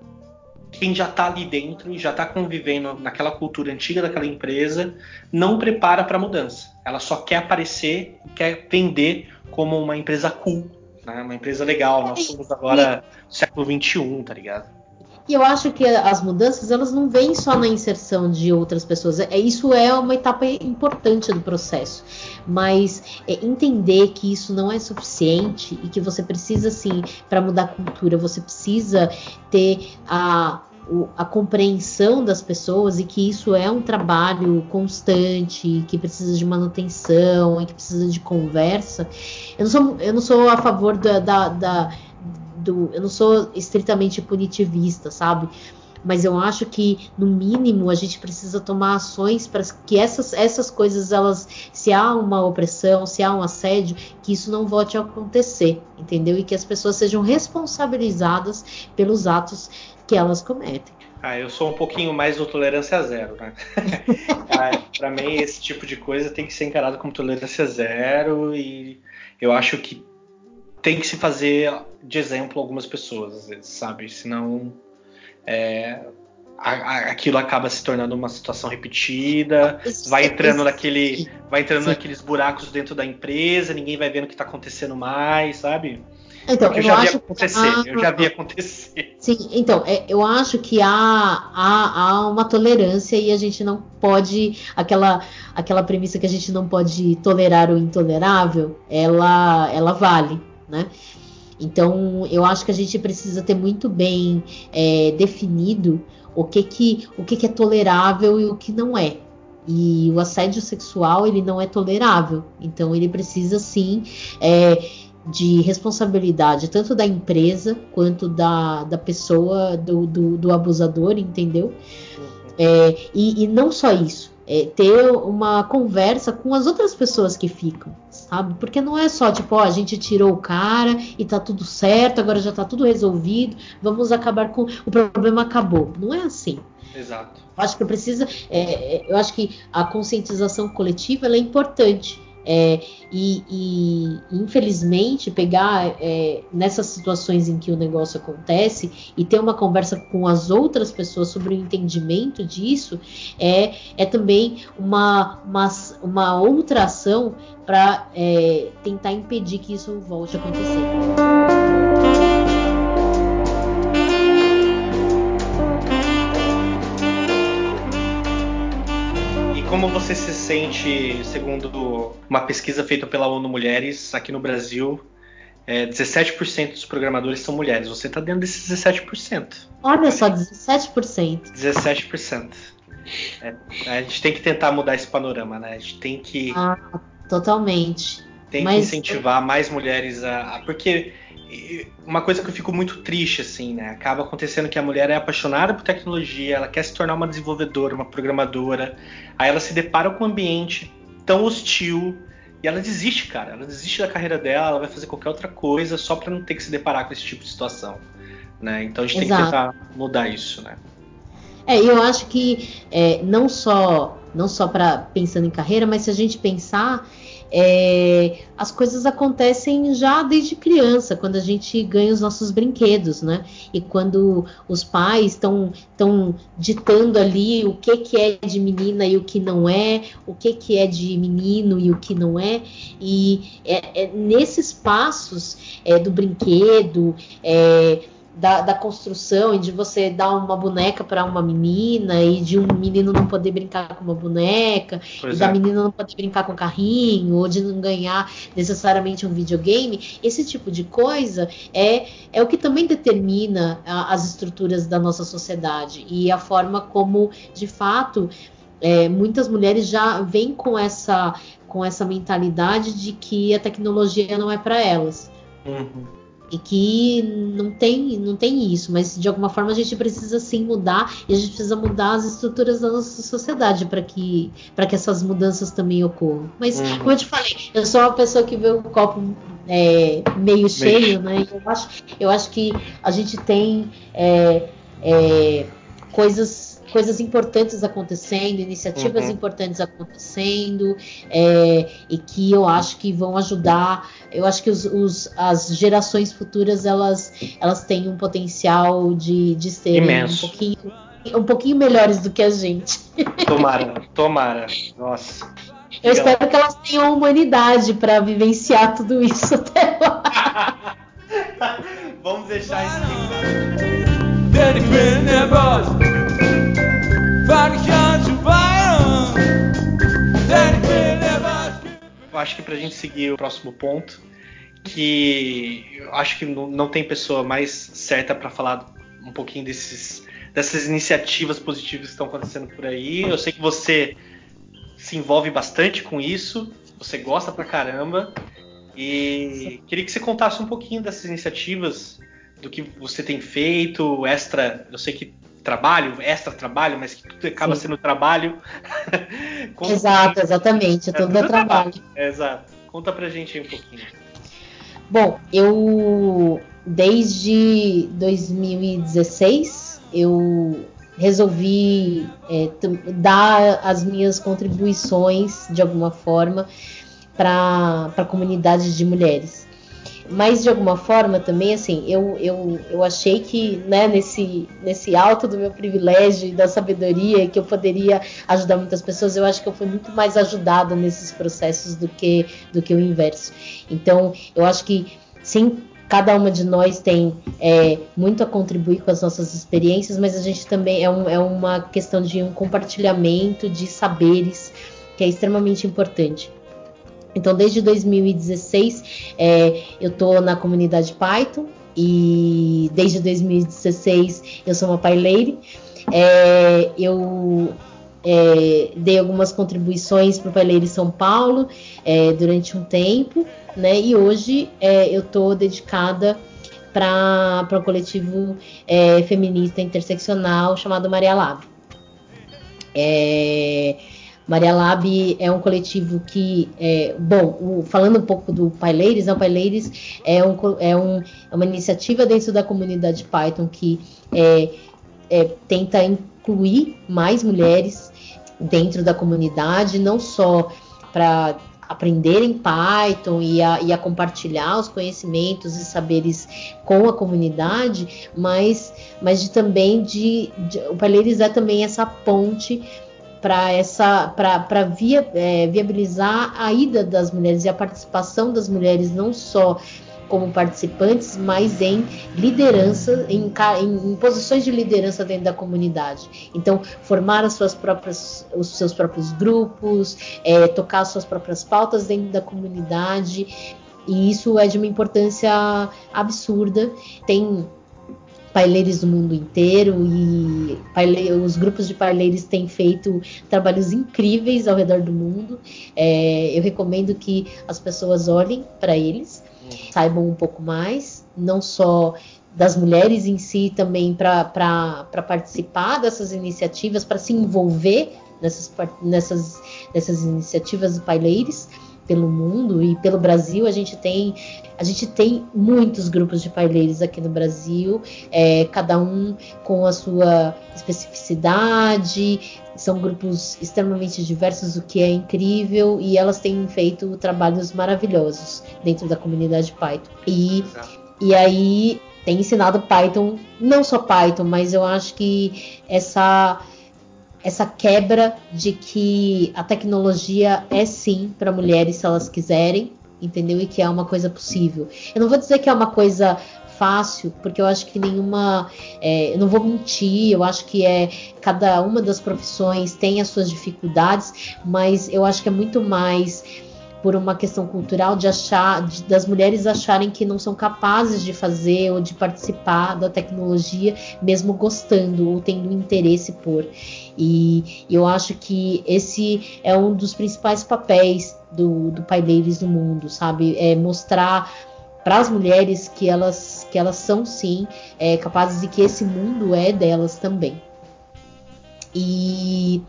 quem já está ali dentro e já está convivendo naquela cultura antiga daquela empresa, não prepara para a mudança. Ela só quer aparecer, quer vender como uma empresa cool, né? uma empresa legal. Nós somos agora e, século XXI, tá ligado? E eu acho que as mudanças elas não vêm só na inserção de outras pessoas. É, isso é uma etapa importante do processo. Mas é, entender que isso não é suficiente e que você precisa, sim, para mudar a cultura, você precisa ter a o, a compreensão das pessoas e que isso é um trabalho constante, que precisa de manutenção e que precisa de conversa. Eu não sou, eu não sou a favor da, da, da do, eu não sou estritamente punitivista, sabe? Mas eu acho que, no mínimo, a gente precisa tomar ações para que essas, essas coisas, elas, se há uma opressão, se há um assédio, que isso não volte a acontecer, entendeu? E que as pessoas sejam responsabilizadas pelos atos que elas cometem. Ah, eu sou um pouquinho mais do tolerância zero, né? ah, para mim, esse tipo de coisa tem que ser encarado como tolerância zero e eu acho que tem que se fazer de exemplo algumas pessoas, às vezes, sabe? Senão é, a, a, aquilo acaba se tornando uma situação repetida, vai entrando naquele, vai entrando Sim. naqueles buracos dentro da empresa, ninguém vai vendo o que está acontecendo mais, sabe? Então, eu, já vi acontecer, há... eu já vi acontecer. Sim, então, é, eu acho que há, há, há, uma tolerância e a gente não pode. Aquela, aquela premissa que a gente não pode tolerar o intolerável, ela, ela vale, né? Então, eu acho que a gente precisa ter muito bem é, definido o que, que, o que, que é tolerável e o que não é. E o assédio sexual ele não é tolerável. Então, ele precisa sim. É, de responsabilidade tanto da empresa quanto da, da pessoa, do, do, do abusador, entendeu? Uhum. É, e, e, não só isso, é ter uma conversa com as outras pessoas que ficam, sabe? Porque não é só tipo, ó, a gente tirou o cara e tá tudo certo, agora já tá tudo resolvido, vamos acabar com. O problema acabou. Não é assim. Exato. Acho que precisa. É, é eu acho que a conscientização coletiva é importante É, e, e, infelizmente pegar é, nessas situações em que o negócio acontece e ter uma conversa com as outras pessoas sobre o entendimento disso é, é também uma, uma, uma outra ação para é, tentar impedir que isso volte a acontecer. Como você se sente, segundo uma pesquisa feita pela ONU Mulheres aqui no Brasil, é, 17% dos programadores são mulheres. Você está dentro desses 17%. Olha só, 17%. 17%. É, a gente tem que tentar mudar esse panorama, né? A gente tem que. Ah, totalmente. Tem Mas... que incentivar mais mulheres a. Porque uma coisa que eu fico muito triste, assim, né? Acaba acontecendo que a mulher é apaixonada por tecnologia, ela quer se tornar uma desenvolvedora, uma programadora, aí ela se depara com um ambiente tão hostil e ela desiste, cara. Ela desiste da carreira dela, ela vai fazer qualquer outra coisa só para não ter que se deparar com esse tipo de situação, né? Então a gente Exato. tem que tentar mudar isso, né? É, eu acho que é, não só não só para pensando em carreira, mas se a gente pensar é, as coisas acontecem já desde criança, quando a gente ganha os nossos brinquedos, né? E quando os pais estão ditando ali o que, que é de menina e o que não é, o que, que é de menino e o que não é. E é, é nesses passos é, do brinquedo, é, da, da, construção e de você dar uma boneca para uma menina e de um menino não poder brincar com uma boneca pois e é. da menina não poder brincar com carrinho ou de não ganhar necessariamente um videogame esse tipo de coisa é é o que também determina a, as estruturas da nossa sociedade e a forma como de fato é, muitas mulheres já vêm com essa com essa mentalidade de que a tecnologia não é para elas uhum e que não tem, não tem isso, mas de alguma forma a gente precisa sim mudar e a gente precisa mudar as estruturas da nossa sociedade para que, que essas mudanças também ocorram. Mas, uhum. como eu te falei, eu sou uma pessoa que vê o copo é, meio cheio, né? Eu acho, eu acho que a gente tem é, é, coisas coisas importantes acontecendo, iniciativas uhum. importantes acontecendo, é, e que eu acho que vão ajudar. Eu acho que os, os, as gerações futuras elas, elas têm um potencial de, de serem Imenso. um pouquinho, um pouquinho melhores do que a gente. Tomara, tomara. Nossa. Eu espero que elas tenham humanidade para vivenciar tudo isso até lá. Vamos deixar isso. Para a gente seguir o próximo ponto, que eu acho que não tem pessoa mais certa para falar um pouquinho desses, dessas iniciativas positivas que estão acontecendo por aí. Eu sei que você se envolve bastante com isso, você gosta pra caramba. E queria que você contasse um pouquinho dessas iniciativas, do que você tem feito, extra. Eu sei que trabalho, extra trabalho, mas que tudo acaba Sim. sendo trabalho. Exato, exatamente, é, tudo é, trabalho. É, exato. Conta pra gente aí um pouquinho. Bom, eu desde 2016 eu resolvi é, dar as minhas contribuições de alguma forma para a comunidade de mulheres mas de alguma forma também, assim, eu, eu, eu achei que né, nesse, nesse alto do meu privilégio e da sabedoria que eu poderia ajudar muitas pessoas, eu acho que eu fui muito mais ajudada nesses processos do que, do que o inverso. Então, eu acho que sim, cada uma de nós tem é, muito a contribuir com as nossas experiências, mas a gente também é, um, é uma questão de um compartilhamento de saberes que é extremamente importante. Então, desde 2016, é, eu estou na comunidade Python e desde 2016 eu sou uma PyLady. É, eu é, dei algumas contribuições para o PyLady São Paulo é, durante um tempo, né? E hoje é, eu estou dedicada para o um coletivo é, feminista interseccional chamado Maria Lab. Maria Lab é um coletivo que, é, bom, o, falando um pouco do PyLadies, né, o PyLadies é, um, é, um, é uma iniciativa dentro da comunidade Python que é, é, tenta incluir mais mulheres dentro da comunidade, não só para aprenderem Python e a, e a compartilhar os conhecimentos e saberes com a comunidade, mas, mas de também de, de o Parleiros é também essa ponte para essa para via, é, viabilizar a ida das mulheres e a participação das mulheres não só como participantes, mas em liderança, em, em, em, posições de liderança dentro da comunidade. Então, formar as suas próprias, os seus próprios grupos, é, tocar as suas próprias pautas dentro da comunidade, e isso é de uma importância absurda. Tem paileiros do mundo inteiro e os grupos de paileiros têm feito trabalhos incríveis ao redor do mundo. É, eu recomendo que as pessoas olhem para eles, saibam um pouco mais, não só das mulheres em si, também para participar dessas iniciativas, para se envolver nessas, nessas, nessas iniciativas de paileiros pelo mundo e pelo Brasil, a gente tem a gente tem muitos grupos de paileiros aqui no Brasil, é, cada um com a sua especificidade, são grupos extremamente diversos, o que é incrível, e elas têm feito trabalhos maravilhosos dentro da comunidade Python. E, e aí tem ensinado Python, não só Python, mas eu acho que essa essa quebra de que a tecnologia é sim para mulheres se elas quiserem, entendeu? E que é uma coisa possível. Eu não vou dizer que é uma coisa fácil, porque eu acho que nenhuma. É, eu não vou mentir, eu acho que é cada uma das profissões tem as suas dificuldades, mas eu acho que é muito mais por uma questão cultural de achar de, das mulheres acharem que não são capazes de fazer ou de participar da tecnologia mesmo gostando ou tendo interesse por. E eu acho que esse é um dos principais papéis do, do Pai deles no mundo sabe? É mostrar para as mulheres que elas que elas são sim é, capazes e que esse mundo é delas também. E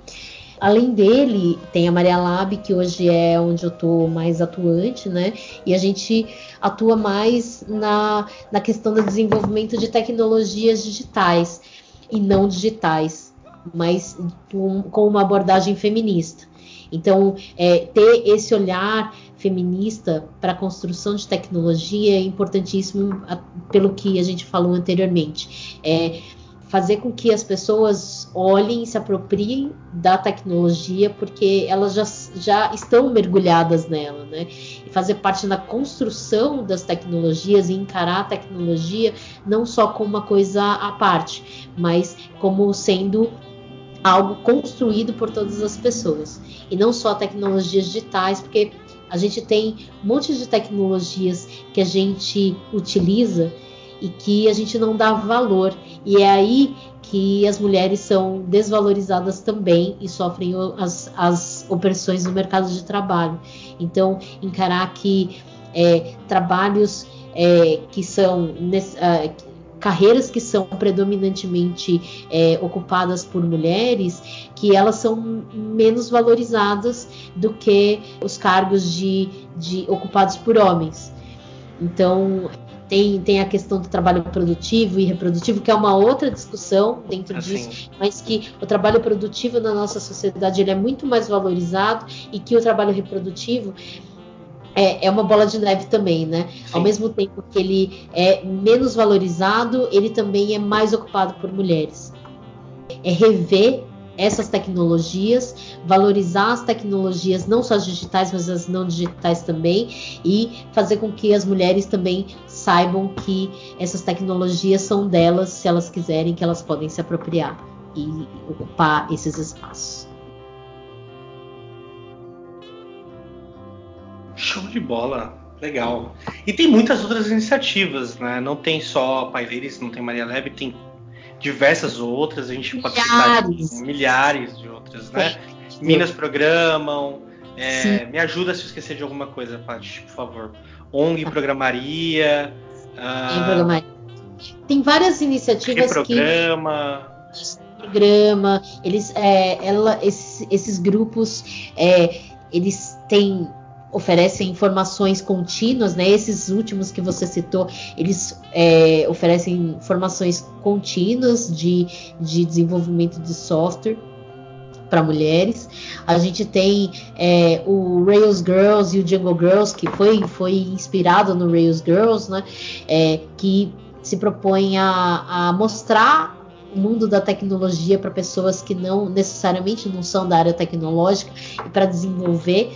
Além dele, tem a Maria Lab, que hoje é onde eu estou mais atuante, né? E a gente atua mais na, na questão do desenvolvimento de tecnologias digitais e não digitais, mas com, com uma abordagem feminista. Então, é, ter esse olhar feminista para a construção de tecnologia é importantíssimo, pelo que a gente falou anteriormente. É, fazer com que as pessoas olhem e se apropriem da tecnologia, porque elas já, já estão mergulhadas nela, né? E fazer parte da construção das tecnologias e encarar a tecnologia não só como uma coisa à parte, mas como sendo algo construído por todas as pessoas. E não só tecnologias digitais, porque a gente tem um monte de tecnologias que a gente utiliza e que a gente não dá valor. E é aí que as mulheres são desvalorizadas também e sofrem as, as opressões no mercado de trabalho. Então, encarar que é, trabalhos é, que são uh, carreiras que são predominantemente é, ocupadas por mulheres, que elas são menos valorizadas do que os cargos de, de ocupados por homens. Então, tem, tem a questão do trabalho produtivo e reprodutivo, que é uma outra discussão dentro assim. disso, mas que o trabalho produtivo na nossa sociedade ele é muito mais valorizado e que o trabalho reprodutivo é, é uma bola de neve também, né? Sim. Ao mesmo tempo que ele é menos valorizado, ele também é mais ocupado por mulheres. É rever essas tecnologias, valorizar as tecnologias, não só as digitais, mas as não digitais também, e fazer com que as mulheres também saibam que essas tecnologias são delas, se elas quiserem, que elas podem se apropriar e ocupar esses espaços. Show de bola, legal. E tem muitas outras iniciativas, né? Não tem só Paileiris, não tem Maria Lab, tem diversas outras, a gente pode citar milhares de outras, né? Minas programam. É, me ajuda se eu esquecer de alguma coisa, Paty, por favor. ONG Programaria. Uh, programaria. Tem várias iniciativas programa. que. Programa. Eles, é, ela, esses, esses grupos, é, eles têm oferecem informações contínuas, né? Esses últimos que você citou, eles é, oferecem informações contínuas de, de desenvolvimento de software para mulheres. A gente tem é, o Rails Girls e o Jungle Girls, que foi, foi inspirado no Rails Girls, né? É, que se propõe a, a mostrar o mundo da tecnologia para pessoas que não necessariamente não são da área tecnológica e para desenvolver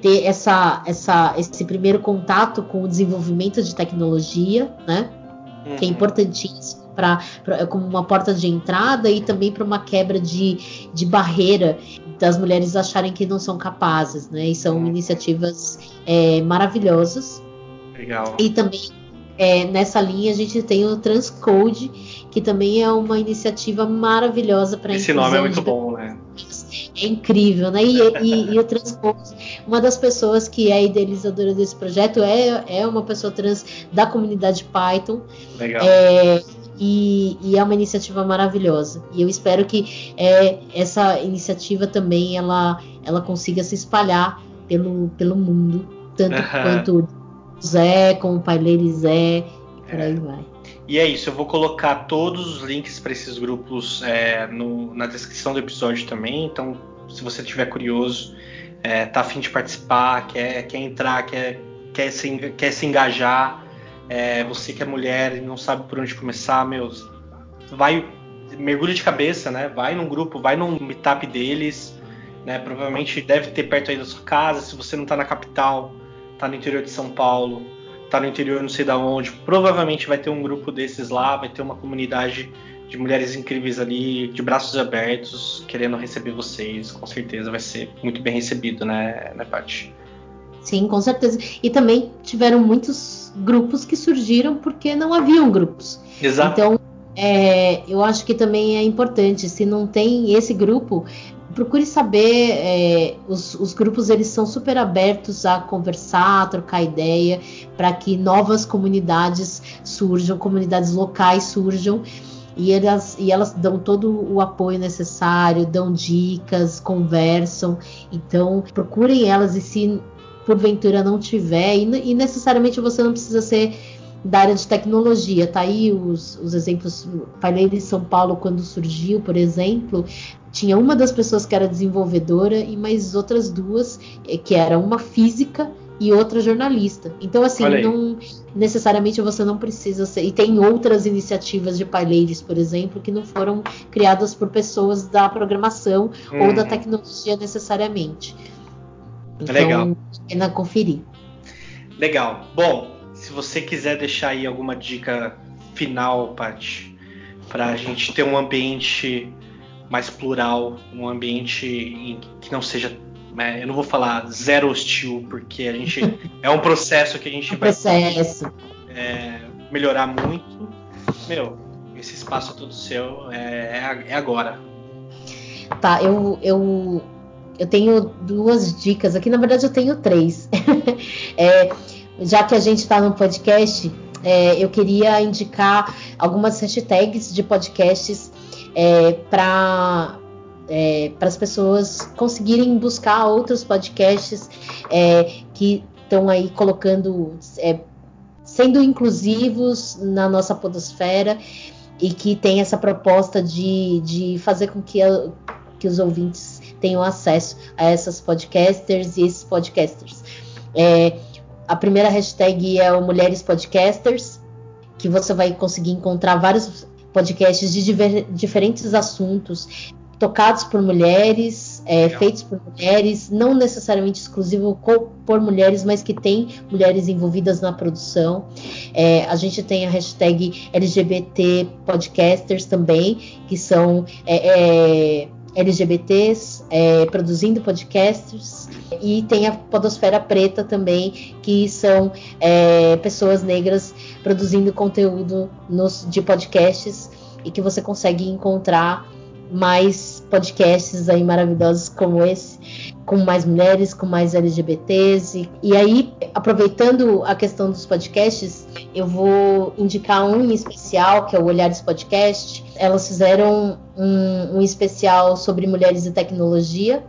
ter essa, essa, esse primeiro contato com o desenvolvimento de tecnologia, né? Uhum. Que é uhum. importantíssimo para como uma porta de entrada e também para uma quebra de, de barreira das mulheres acharem que não são capazes, né? E são uhum. iniciativas é, maravilhosas. Legal. E também é, nessa linha a gente tem o Transcode, que também é uma iniciativa maravilhosa para Esse nome é muito bom, né? É incrível, né? E, e, e, o Transcode, uma das pessoas que é idealizadora desse projeto é, é uma pessoa trans da comunidade Python. Legal. É, e, e, é uma iniciativa maravilhosa. E eu espero que é, essa iniciativa também ela, ela consiga se espalhar pelo, pelo mundo, tanto quanto Zé, como o Pai Leire Zé, por é. aí vai. E é isso, eu vou colocar todos os links para esses grupos é, no, na descrição do episódio também. Então, se você estiver curioso, é, tá afim de participar, quer, quer entrar, quer, quer, se, quer se engajar, é, você que é mulher e não sabe por onde começar, meus, vai, mergulha de cabeça, né? Vai num grupo, vai num meetup deles, né? Provavelmente deve ter perto aí da sua casa, se você não tá na capital tá no interior de São Paulo, tá no interior não sei da onde, provavelmente vai ter um grupo desses lá, vai ter uma comunidade de mulheres incríveis ali, de braços abertos, querendo receber vocês. Com certeza vai ser muito bem recebido, né, né Paty? Sim, com certeza. E também tiveram muitos grupos que surgiram porque não haviam grupos. Exato. Então, é, eu acho que também é importante, se não tem esse grupo, procure saber, é, os, os, grupos eles são super abertos a conversar, a trocar ideia, para que novas comunidades surjam, comunidades locais surjam. E elas, e elas dão todo o apoio necessário, dão dicas, conversam. Então, procurem elas e se porventura não tiver, e, e necessariamente você não precisa ser da área de tecnologia. Tá aí os, os exemplos. Falei de São Paulo quando surgiu, por exemplo, tinha uma das pessoas que era desenvolvedora e mais outras duas eh, que era uma física e outra jornalista. Então, assim, não necessariamente você não precisa ser. E tem outras iniciativas de PyLadies, por exemplo, que não foram criadas por pessoas da programação uhum. ou da uhum. tecnologia necessariamente. Então, Legal. pena conferir. Legal. Bom, se você quiser deixar aí alguma dica final, Paty, para a gente ter um ambiente mais plural, um ambiente que não seja. Né, eu não vou falar zero hostil, porque a gente. é um processo que a gente um vai processo. É, melhorar muito. Meu, esse espaço todo seu é, é, é agora. Tá, eu, eu, eu tenho duas dicas aqui, na verdade eu tenho três. é, já que a gente está no podcast, é, eu queria indicar algumas hashtags de podcasts é, para é, as pessoas conseguirem buscar outros podcasts é, que estão aí colocando, é, sendo inclusivos na nossa podosfera e que tem essa proposta de, de fazer com que, que os ouvintes tenham acesso a essas podcasters e esses podcasters. É, a primeira hashtag é o Mulheres Podcasters, que você vai conseguir encontrar vários podcasts de diver, diferentes assuntos, tocados por mulheres, é, feitos por mulheres, não necessariamente exclusivo por mulheres, mas que tem mulheres envolvidas na produção. É, a gente tem a hashtag LGBT Podcasters também, que são é, é LGBTs é, produzindo podcasts. E tem a Podosfera Preta também, que são é, pessoas negras produzindo conteúdo nos, de podcasts e que você consegue encontrar mais podcasts aí maravilhosos como esse, com mais mulheres, com mais LGBTs. E, e aí, aproveitando a questão dos podcasts, eu vou indicar um em especial, que é o Olhares Podcast. Elas fizeram um, um especial sobre mulheres e tecnologia,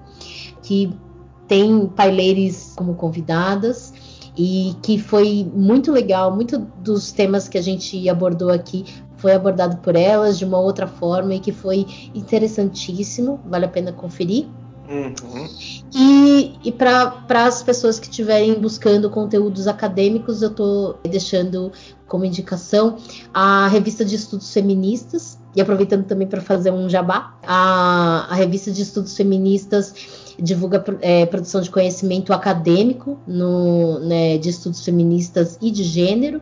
que tem paileires como convidadas e que foi muito legal. Muito dos temas que a gente abordou aqui foi abordado por elas de uma outra forma e que foi interessantíssimo, vale a pena conferir. Uhum. E, e para as pessoas que estiverem buscando conteúdos acadêmicos, eu estou deixando como indicação a revista de estudos feministas, e aproveitando também para fazer um jabá, a, a revista de estudos feministas divulga é, produção de conhecimento acadêmico no, né, de estudos feministas e de gênero,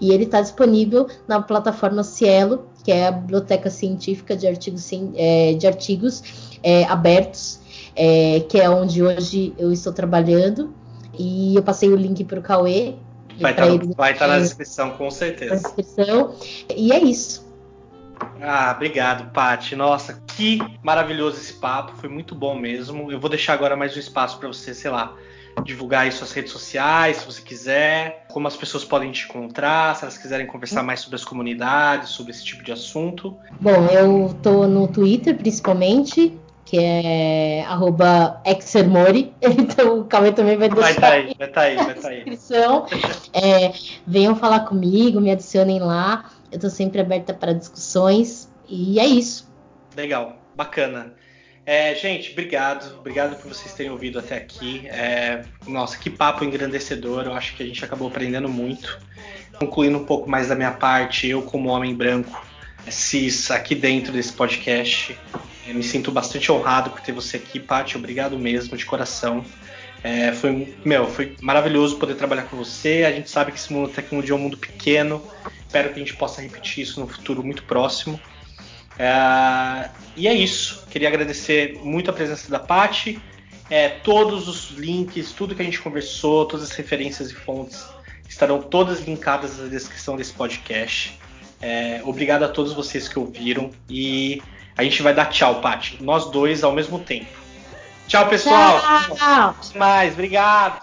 e ele está disponível na plataforma Cielo, que é a biblioteca científica de artigos, é, de artigos é, abertos, é, que é onde hoje eu estou trabalhando. E eu passei o link para o Cauê. Vai estar tá, tá na descrição, com certeza. Na descrição. E é isso. Ah, obrigado, Pati. Nossa, que maravilhoso esse papo, foi muito bom mesmo. Eu vou deixar agora mais um espaço para você, sei lá, divulgar aí suas redes sociais, se você quiser, como as pessoas podem te encontrar, se elas quiserem conversar mais sobre as comunidades, sobre esse tipo de assunto. Bom, eu tô no Twitter principalmente, que é exermore, então o Cauê também vai deixar vai tá aí, vai tá aí, vai tá aí. descrição. É, venham falar comigo, me adicionem lá. Eu estou sempre aberta para discussões e é isso. Legal, bacana. É, gente, obrigado. Obrigado por vocês terem ouvido até aqui. É, nossa, que papo engrandecedor. Eu acho que a gente acabou aprendendo muito. Concluindo um pouco mais da minha parte, eu, como homem branco, cis, aqui dentro desse podcast, me sinto bastante honrado por ter você aqui, Paty. Obrigado mesmo, de coração. É, foi, meu, foi maravilhoso poder trabalhar com você. A gente sabe que esse mundo da tecnologia é um mundo pequeno. Espero que a gente possa repetir isso no futuro muito próximo. É, e é isso. Queria agradecer muito a presença da Paty. É, todos os links, tudo que a gente conversou, todas as referências e fontes estarão todas linkadas na descrição desse podcast. É, obrigado a todos vocês que ouviram e a gente vai dar tchau, Paty. Nós dois ao mesmo tempo. Tchau, pessoal. Tchau. Até mais. Obrigado.